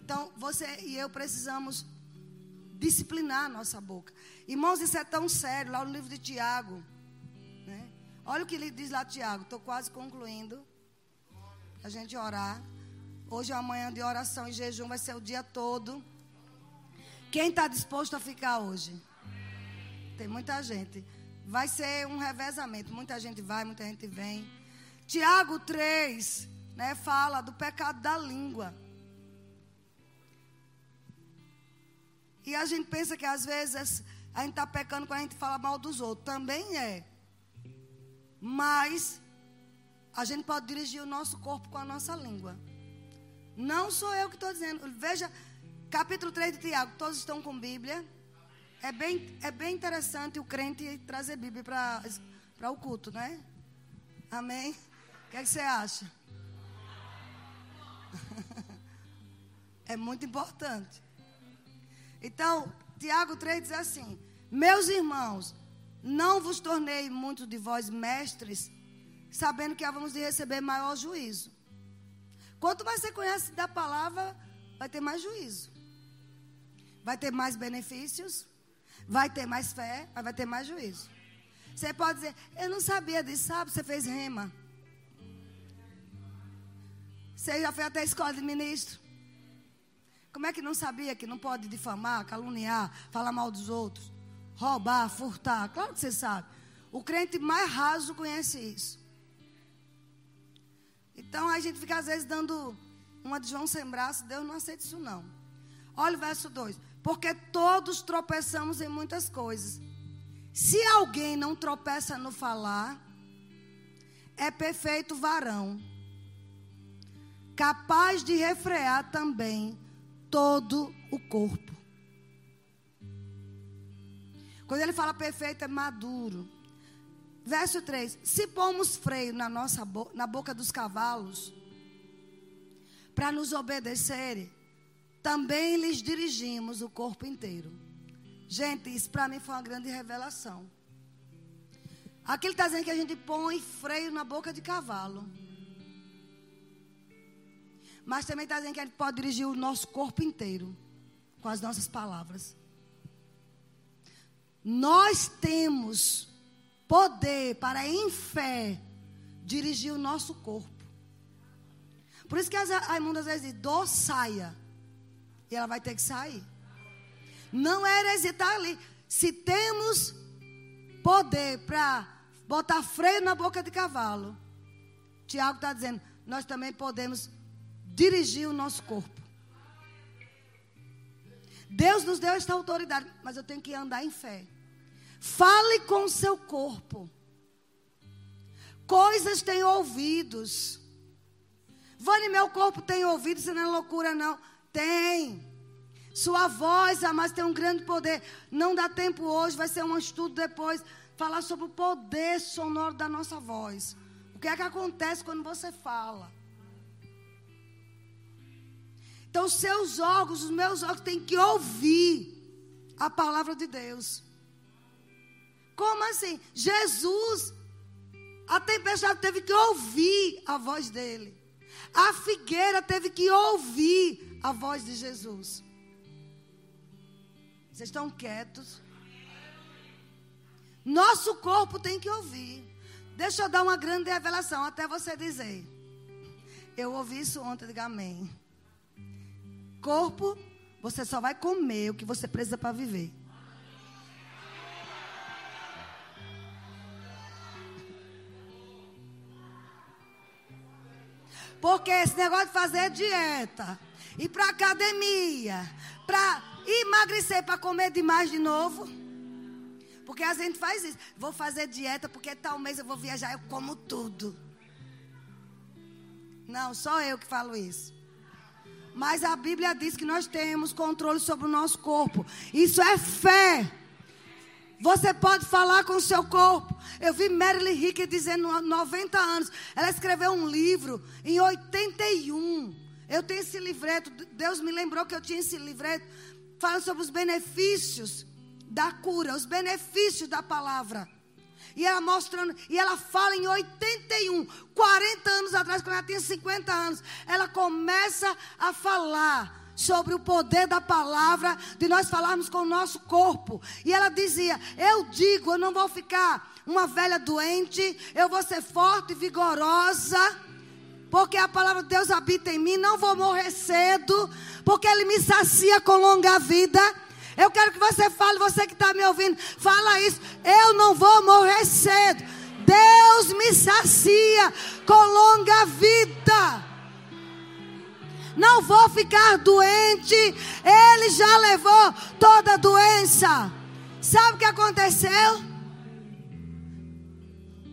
Então, você e eu precisamos disciplinar a nossa boca. Irmãos, isso é tão sério, lá no livro de Tiago. Né? Olha o que ele diz lá, Tiago. Estou quase concluindo. A gente orar. Hoje é amanhã de oração e jejum, vai ser o dia todo. Quem está disposto a ficar hoje? Tem muita gente. Vai ser um revezamento. Muita gente vai, muita gente vem. Tiago 3, né, fala do pecado da língua. E a gente pensa que às vezes a gente está pecando quando a gente fala mal dos outros. Também é. Mas a gente pode dirigir o nosso corpo com a nossa língua. Não sou eu que estou dizendo. Veja, capítulo 3 de Tiago, todos estão com Bíblia. É bem, é bem interessante o crente trazer Bíblia para o culto, né? Amém? O que, é que você acha? é muito importante. Então, Tiago 3 diz assim: Meus irmãos, não vos tornei muitos de vós mestres, sabendo que havemos de receber maior juízo. Quanto mais você conhece da palavra, vai ter mais juízo. Vai ter mais benefícios, vai ter mais fé, mas vai ter mais juízo. Você pode dizer, eu não sabia disso, sabe? Você fez rema. Você já foi até a escola de ministro. Como é que não sabia que não pode difamar, caluniar, falar mal dos outros, roubar, furtar? Claro que você sabe. O crente mais raso conhece isso. Então a gente fica às vezes dando uma de João sem braço, Deus não aceita isso não. Olha o verso 2. Porque todos tropeçamos em muitas coisas. Se alguém não tropeça no falar, é perfeito varão, capaz de refrear também todo o corpo. Quando ele fala perfeito, é maduro. Verso 3: Se pomos freio na nossa bo na boca dos cavalos, para nos obedecerem, também lhes dirigimos o corpo inteiro. Gente, isso para mim foi uma grande revelação. Aqui está dizendo que a gente põe freio na boca de cavalo. Mas também está dizendo que a gente pode dirigir o nosso corpo inteiro com as nossas palavras. Nós temos poder para, em fé, dirigir o nosso corpo. Por isso que a imunda às vezes diz, dou saia. E ela vai ter que sair. Não é heresia, está ali. Se temos poder para botar freio na boca de cavalo, Tiago está dizendo, nós também podemos dirigir o nosso corpo. Deus nos deu esta autoridade, mas eu tenho que andar em fé. Fale com o seu corpo. Coisas têm ouvidos. Vane, meu corpo tem ouvidos, isso não é loucura, não. Tem. Sua voz, amados, tem um grande poder. Não dá tempo hoje, vai ser um estudo depois. Falar sobre o poder sonoro da nossa voz. O que é que acontece quando você fala? Então, seus órgãos, os meus órgãos, têm que ouvir a palavra de Deus. Como assim? Jesus, a tempestade teve que ouvir a voz dele. A figueira teve que ouvir a voz de Jesus. Vocês estão quietos? Nosso corpo tem que ouvir. Deixa eu dar uma grande revelação até você dizer. Eu ouvi isso ontem, diga amém. Corpo, você só vai comer o que você precisa para viver. Porque esse negócio de fazer dieta, ir para academia, para emagrecer, para comer demais de novo. Porque a gente faz isso. Vou fazer dieta porque tal mês eu vou viajar, eu como tudo. Não, só eu que falo isso. Mas a Bíblia diz que nós temos controle sobre o nosso corpo. Isso é fé. Você pode falar com o seu corpo. Eu vi Marilyn Hickey dizendo 90 anos. Ela escreveu um livro em 81. Eu tenho esse livreto. Deus me lembrou que eu tinha esse livreto. Falando sobre os benefícios da cura, os benefícios da palavra. E ela mostrando, e ela fala em 81, 40 anos atrás, quando ela tinha 50 anos, ela começa a falar sobre o poder da palavra, de nós falarmos com o nosso corpo. E ela dizia: Eu digo, eu não vou ficar uma velha doente, eu vou ser forte e vigorosa. Porque a palavra de Deus habita em mim, não vou morrer cedo, porque Ele me sacia com longa vida. Eu quero que você fale, você que está me ouvindo, fala isso. Eu não vou morrer cedo. Deus me sacia com longa vida. Não vou ficar doente. Ele já levou toda a doença. Sabe o que aconteceu?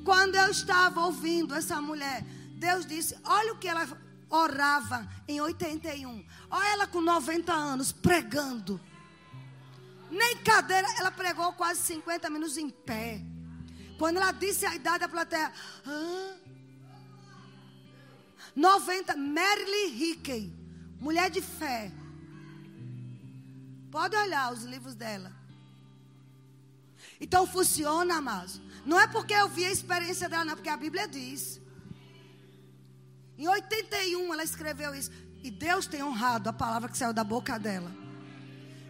Quando eu estava ouvindo essa mulher, Deus disse: Olha o que ela orava em 81. Olha ela com 90 anos pregando. Nem cadeira, ela pregou quase 50 minutos em pé. Quando ela disse a idade da plateia, ah, 90, Marilyn Hickey, mulher de fé. Pode olhar os livros dela. Então funciona, amados. Não é porque eu vi a experiência dela, não, porque a Bíblia diz. Em 81 ela escreveu isso. E Deus tem honrado a palavra que saiu da boca dela.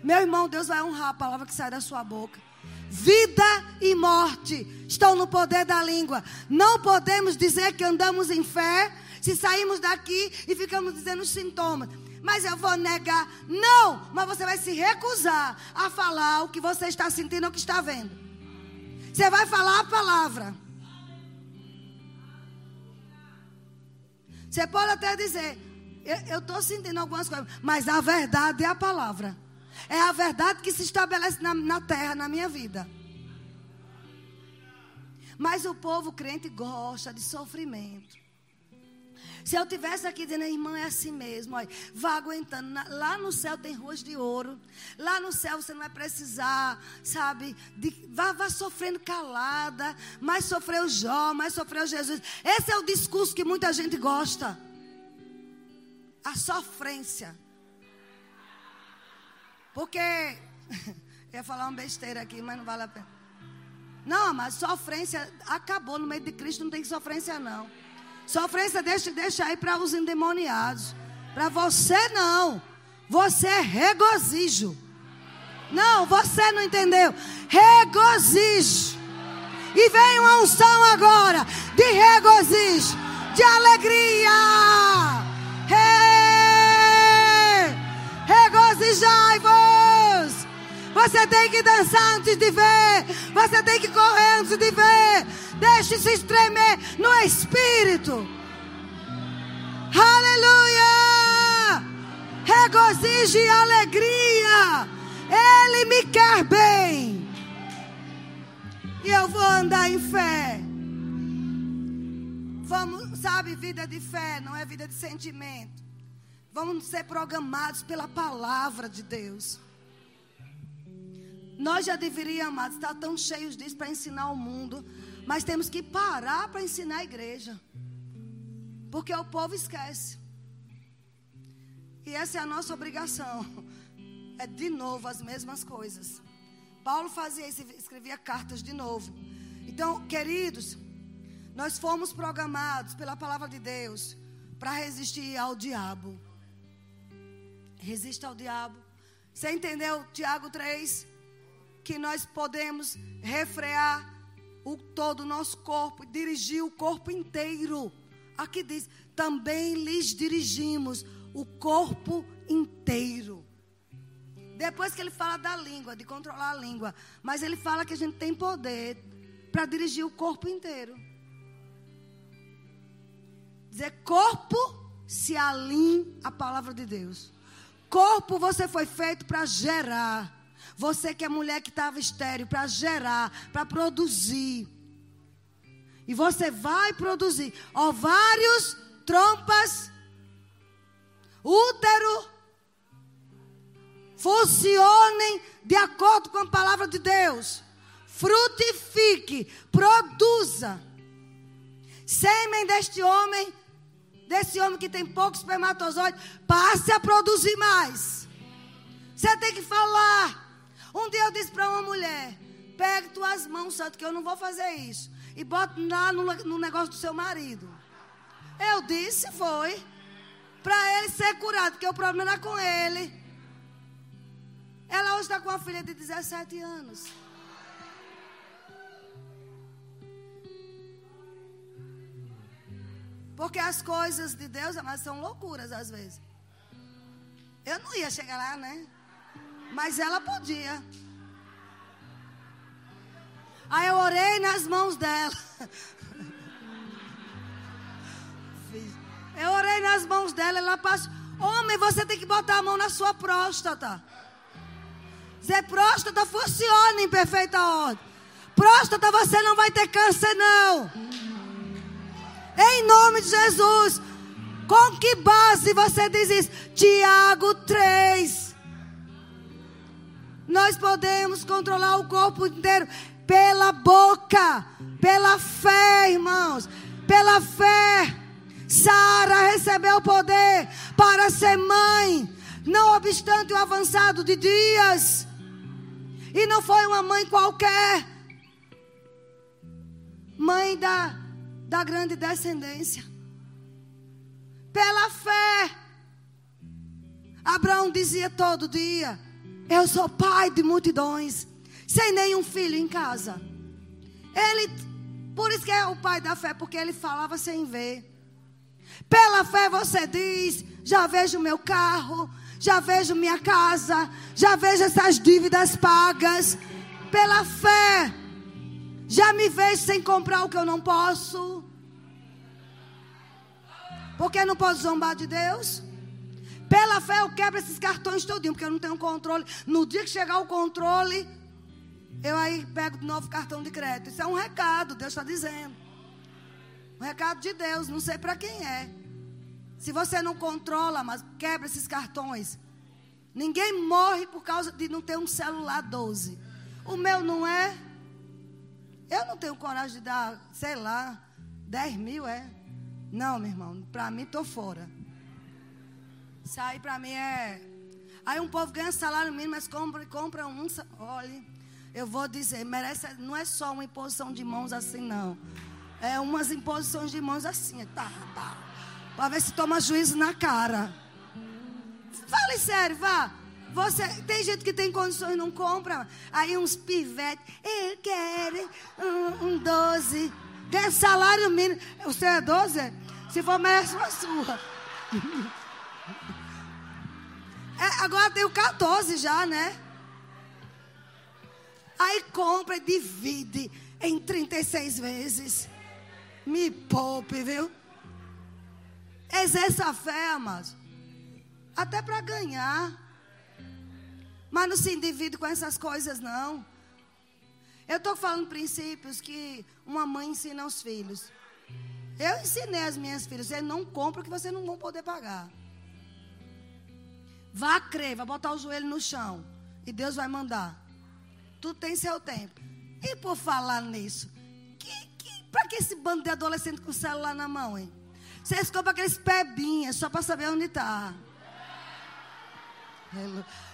Meu irmão, Deus vai honrar a palavra que sai da sua boca. Vida e morte estão no poder da língua. Não podemos dizer que andamos em fé se saímos daqui e ficamos dizendo os sintomas. Mas eu vou negar. Não, mas você vai se recusar a falar o que você está sentindo ou o que está vendo. Você vai falar a palavra. Você pode até dizer, eu estou sentindo algumas coisas, mas a verdade é a palavra. É a verdade que se estabelece na, na terra, na minha vida. Mas o povo crente gosta de sofrimento. Se eu tivesse aqui dizendo, irmã, é assim mesmo, olha, vá aguentando. Lá no céu tem ruas de ouro. Lá no céu você não vai precisar, sabe, de, vá, vá sofrendo calada. Mais sofreu Jó, mais sofreu Jesus. Esse é o discurso que muita gente gosta. A sofrência. Porque, ia falar uma besteira aqui, mas não vale a pena. Não, mas sofrência acabou no meio de Cristo, não tem sofrência não. Sofrência deixa, deixa aí para os endemoniados. Para você não. Você é regozijo. Não, você não entendeu. Regozijo. E vem uma unção agora de regozijo, de alegria. Regozijai-vos. Você tem que dançar antes de ver. Você tem que correr antes de ver. Deixe-se estremer no espírito. Aleluia! Regozije alegria. Ele me quer bem. E eu vou andar em fé. Vamos, sabe, vida de fé não é vida de sentimento. Vamos ser programados pela palavra de Deus. Nós já deveríamos, estar tão cheios disso para ensinar o mundo. Mas temos que parar para ensinar a igreja. Porque o povo esquece. E essa é a nossa obrigação. É de novo as mesmas coisas. Paulo fazia isso, escrevia cartas de novo. Então, queridos, nós fomos programados pela palavra de Deus para resistir ao diabo. Resista ao diabo. Você entendeu, Tiago 3? Que nós podemos refrear o todo o nosso corpo, dirigir o corpo inteiro. Aqui diz: também lhes dirigimos o corpo inteiro. Depois que ele fala da língua, de controlar a língua, mas ele fala que a gente tem poder para dirigir o corpo inteiro. Dizer corpo se alinha a palavra de Deus. Corpo você foi feito para gerar. Você que é mulher que estava estéreo para gerar, para produzir. E você vai produzir ovários, trompas, útero. Funcionem de acordo com a palavra de Deus. Frutifique, produza. Sêmen deste homem, desse homem que tem poucos espermatozoides, passe a produzir mais. Você tem que falar. Um dia eu disse para uma mulher: Pegue tuas mãos, santo, que eu não vou fazer isso. E bota lá no, no negócio do seu marido. Eu disse, foi. Para ele ser curado, porque o problema era com ele. Ela hoje está com uma filha de 17 anos. Porque as coisas de Deus, elas são loucuras às vezes. Eu não ia chegar lá, né? Mas ela podia. Aí eu orei nas mãos dela. Eu orei nas mãos dela. Ela passou. Homem, você tem que botar a mão na sua próstata. Dizer, próstata funciona em perfeita ordem. Próstata, você não vai ter câncer, não. Em nome de Jesus. Com que base você diz isso? Tiago 3. Nós podemos controlar o corpo inteiro pela boca, pela fé, irmãos. Pela fé. Sara recebeu o poder para ser mãe, não obstante o avançado de dias. E não foi uma mãe qualquer. Mãe da, da grande descendência. Pela fé. Abraão dizia todo dia: Eu sou pai de multidões, sem nenhum filho em casa. Ele, por isso que é o pai da fé, porque ele falava sem ver. Pela fé você diz: já vejo meu carro, já vejo minha casa, já vejo essas dívidas pagas. Pela fé, já me vejo sem comprar o que eu não posso. Porque não posso zombar de Deus? Pela fé eu quebro esses cartões todinho, porque eu não tenho controle. No dia que chegar o controle, eu aí pego de novo cartão de crédito. Isso é um recado, Deus está dizendo. Um recado de Deus, não sei para quem é. Se você não controla, mas quebra esses cartões. Ninguém morre por causa de não ter um celular 12. O meu não é. Eu não tenho coragem de dar, sei lá, 10 mil, é? Não, meu irmão, para mim estou fora. Isso aí para mim é. Aí um povo ganha salário mínimo, mas compra, compra um. Olha, eu vou dizer, merece, não é só uma imposição de mãos assim, não. É umas imposições de mãos assim, tá, tá. Para ver se toma juízo na cara. Fale sério, vá. Você, tem gente que tem condições e não compra. Aí uns pivetes. Eu quero um, um 12. Ganha salário mínimo. Você é 12? Se for, merece uma sua. É, agora tem o 14 já, né? Aí compra e divide em 36 vezes. Me poupe, viu? Exerça a fé, amados. Até para ganhar. Mas não se endivide com essas coisas, não. Eu estou falando princípios que uma mãe ensina aos filhos. Eu ensinei às minhas filhas: você não compra o que você não vai poder pagar. Vá crer, vai botar o joelho no chão. E Deus vai mandar. Tudo tem seu tempo. E por falar nisso, para que esse bando de adolescente com o celular na mão, hein? Vocês compram aqueles pebinhas só para saber onde está.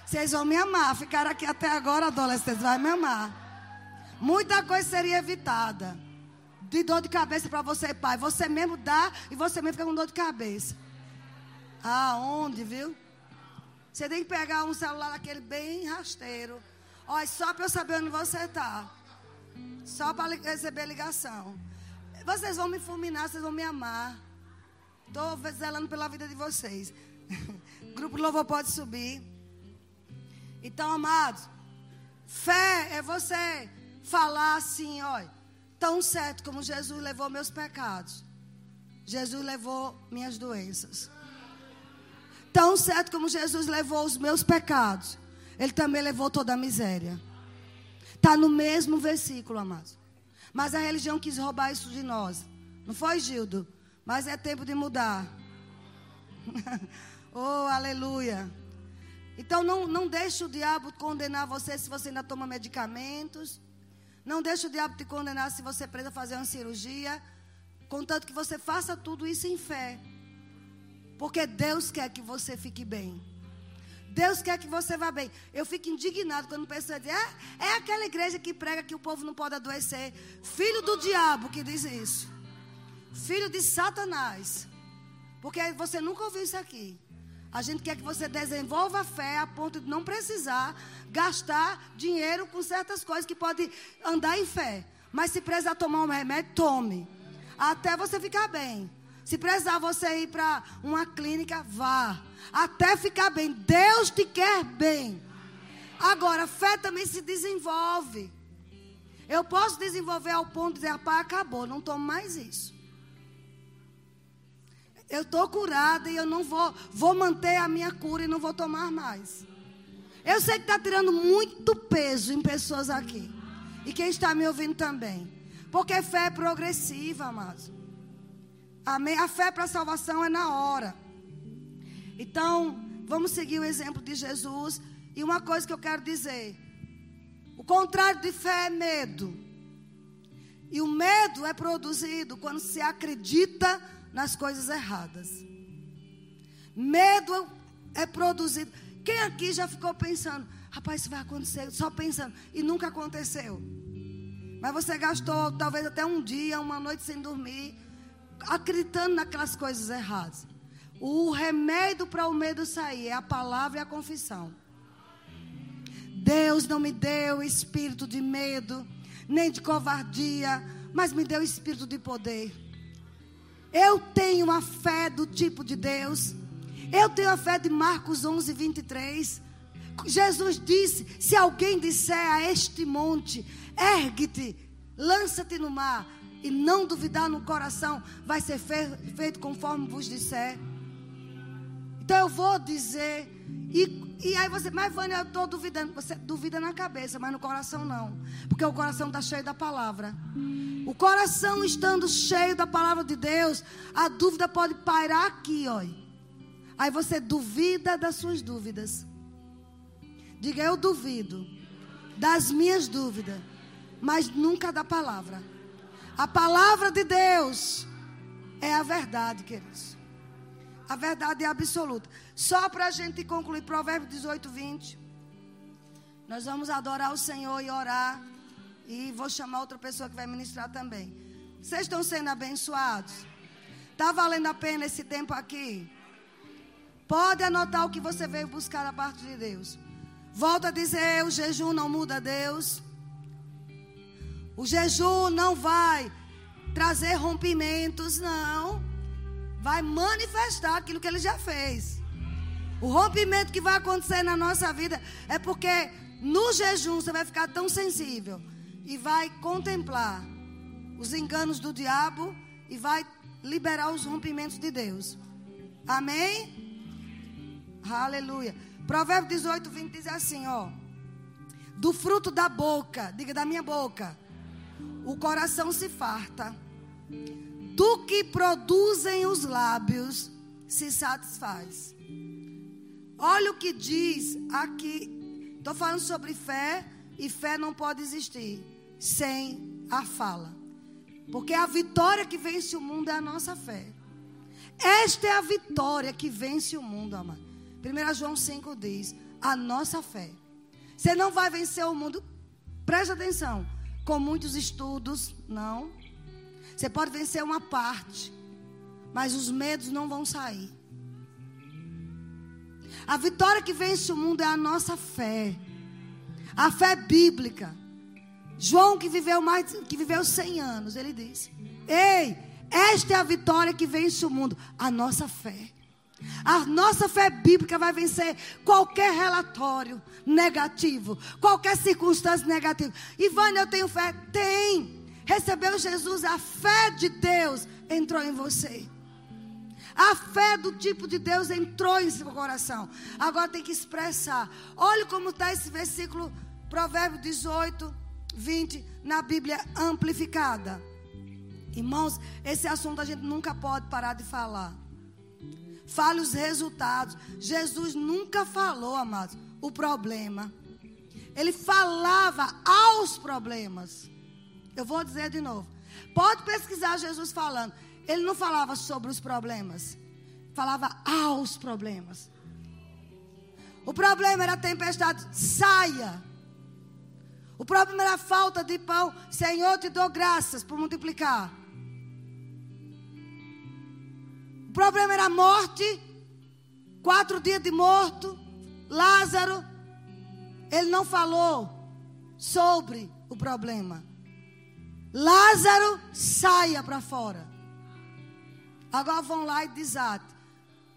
Vocês vão me amar. Ficaram aqui até agora, adolescentes, vai me amar. Muita coisa seria evitada. De dor de cabeça para você, pai. Você mesmo dá e você mesmo fica com dor de cabeça. Aonde, viu? Você tem que pegar um celular daquele bem rasteiro. Olha, só para eu saber onde você está. Só para receber ligação. Vocês vão me fulminar, vocês vão me amar. Estou zelando pela vida de vocês. Grupo Louvor pode subir. Então, amados, fé é você falar assim, olha, tão certo como Jesus levou meus pecados. Jesus levou minhas doenças. Tão certo como Jesus levou os meus pecados, Ele também levou toda a miséria. Está no mesmo versículo, amados. Mas a religião quis roubar isso de nós. Não foi, Gildo? Mas é tempo de mudar. oh, aleluia. Então não, não deixe o diabo condenar você se você ainda toma medicamentos. Não deixe o diabo te condenar se você precisa fazer uma cirurgia. Contanto que você faça tudo isso em fé. Porque Deus quer que você fique bem. Deus quer que você vá bem. Eu fico indignado quando pessoas dizem, é, é aquela igreja que prega que o povo não pode adoecer. Filho do diabo que diz isso. Filho de Satanás. Porque você nunca ouviu isso aqui. A gente quer que você desenvolva a fé a ponto de não precisar gastar dinheiro com certas coisas que pode andar em fé. Mas se precisar tomar um remédio, tome. Até você ficar bem. Se precisar você ir para uma clínica, vá. Até ficar bem. Deus te quer bem. Agora, fé também se desenvolve. Eu posso desenvolver ao ponto de dizer, rapaz, acabou, não tomo mais isso. Eu estou curada e eu não vou, vou manter a minha cura e não vou tomar mais. Eu sei que está tirando muito peso em pessoas aqui. E quem está me ouvindo também. Porque fé é progressiva, amados. Amém? A fé para a salvação é na hora. Então, vamos seguir o exemplo de Jesus. E uma coisa que eu quero dizer: o contrário de fé é medo. E o medo é produzido quando se acredita nas coisas erradas. Medo é produzido. Quem aqui já ficou pensando, rapaz, isso vai acontecer, só pensando, e nunca aconteceu? Mas você gastou talvez até um dia, uma noite sem dormir, acreditando naquelas coisas erradas. O remédio para o medo sair é a palavra e a confissão. Deus não me deu espírito de medo, nem de covardia, mas me deu espírito de poder eu tenho a fé do tipo de Deus. Eu tenho a fé de Marcos 11, 23. Jesus disse: Se alguém disser a este monte, ergue-te, lança-te no mar, e não duvidar no coração, vai ser feito conforme vos disser. Então eu vou dizer, e, e aí você, mas Vânia, eu estou duvidando. Você duvida na cabeça, mas no coração não. Porque o coração está cheio da palavra. O coração estando cheio da palavra de Deus, a dúvida pode pairar aqui, ó. Aí você duvida das suas dúvidas. Diga, eu duvido das minhas dúvidas, mas nunca da palavra. A palavra de Deus é a verdade, queridos. A verdade é absoluta. Só para a gente concluir, Provérbio 18, 20. Nós vamos adorar o Senhor e orar. E vou chamar outra pessoa que vai ministrar também. Vocês estão sendo abençoados? Está valendo a pena esse tempo aqui? Pode anotar o que você veio buscar da parte de Deus. Volto a dizer: o jejum não muda Deus. O jejum não vai trazer rompimentos, não. Vai manifestar aquilo que ele já fez. O rompimento que vai acontecer na nossa vida é porque no jejum você vai ficar tão sensível e vai contemplar os enganos do diabo e vai liberar os rompimentos de Deus. Amém? Aleluia. Provérbio 18, 20 diz assim, ó. Do fruto da boca, diga da minha boca, o coração se farta. Do que produzem os lábios se satisfaz. Olha o que diz aqui. Estou falando sobre fé e fé não pode existir sem a fala. Porque a vitória que vence o mundo é a nossa fé. Esta é a vitória que vence o mundo, amado. 1 João 5 diz: a nossa fé. Você não vai vencer o mundo, preste atenção, com muitos estudos, não. Você pode vencer uma parte, mas os medos não vão sair. A vitória que vence o mundo é a nossa fé. A fé bíblica. João, que viveu mais, que viveu 100 anos, ele disse: Ei, esta é a vitória que vence o mundo, a nossa fé. A nossa fé bíblica vai vencer qualquer relatório negativo, qualquer circunstância negativa. Ivane, eu tenho fé? Tem. Recebeu Jesus, a fé de Deus entrou em você. A fé do tipo de Deus entrou em seu coração. Agora tem que expressar. Olha como está esse versículo, Provérbio 18, 20 na Bíblia amplificada. Irmãos, esse assunto a gente nunca pode parar de falar. Fale os resultados. Jesus nunca falou, amados, o problema. Ele falava aos problemas. Eu vou dizer de novo. Pode pesquisar Jesus falando. Ele não falava sobre os problemas. Falava aos problemas. O problema era a tempestade. Saia. O problema era a falta de pão. Senhor, te dou graças por multiplicar. Problema era a morte. Quatro dias de morto. Lázaro. Ele não falou sobre o problema. Lázaro, saia para fora. Agora vão lá e desate.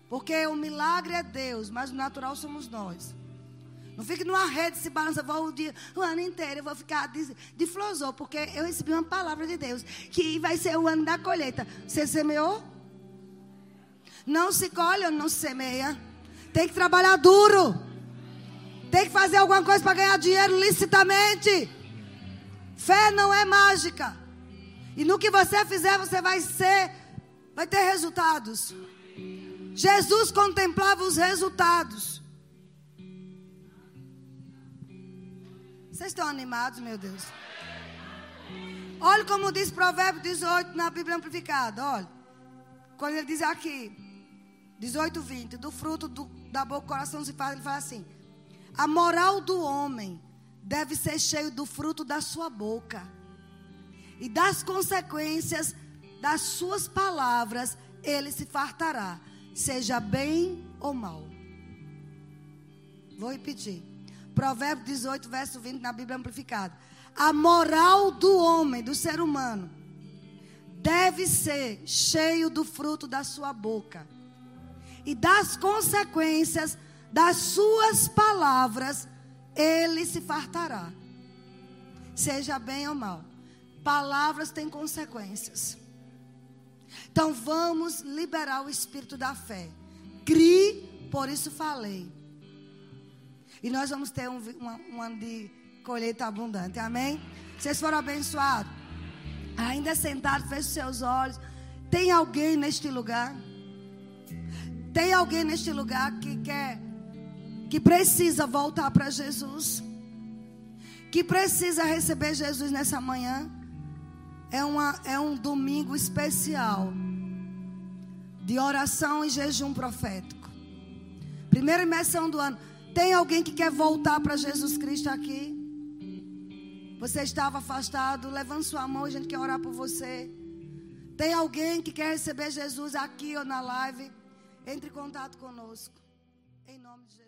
Porque o milagre é Deus, mas o natural somos nós. Não fique numa rede se balança vou o, dia, o ano inteiro. Eu vou ficar de, de flosor, porque eu recebi uma palavra de Deus. Que vai ser o ano da colheita. Você semeou? Não se colhe ou não se semeia. Tem que trabalhar duro. Tem que fazer alguma coisa para ganhar dinheiro licitamente. Fé não é mágica. E no que você fizer, você vai ser, vai ter resultados. Jesus contemplava os resultados. Vocês estão animados, meu Deus? Olha como diz Provérbio 18 na Bíblia Amplificada. Olha. Quando ele diz aqui, 18, 20, do fruto do, da boca, o coração se faz, ele fala assim: A moral do homem deve ser cheio do fruto da sua boca. E das consequências das suas palavras ele se fartará seja bem ou mal. Vou repetir. Provérbio 18, verso 20 na Bíblia Amplificada. A moral do homem, do ser humano, deve ser cheio do fruto da sua boca e das consequências das suas palavras, ele se fartará. Seja bem ou mal. Palavras têm consequências. Então vamos liberar o espírito da fé. Crie, por isso falei. E nós vamos ter um, um, um ano de colheita abundante. Amém? Vocês foram abençoados. Ainda sentado, feche seus olhos. Tem alguém neste lugar? Tem alguém neste lugar que quer, que precisa voltar para Jesus? Que precisa receber Jesus nessa manhã? é, uma, é um domingo especial de oração e jejum profético. Primeira imersão do ano. Tem alguém que quer voltar para Jesus Cristo aqui? Você estava afastado, levante sua mão, a gente quer orar por você. Tem alguém que quer receber Jesus aqui ou na live? Entre em contato conosco. Em nome de Jesus.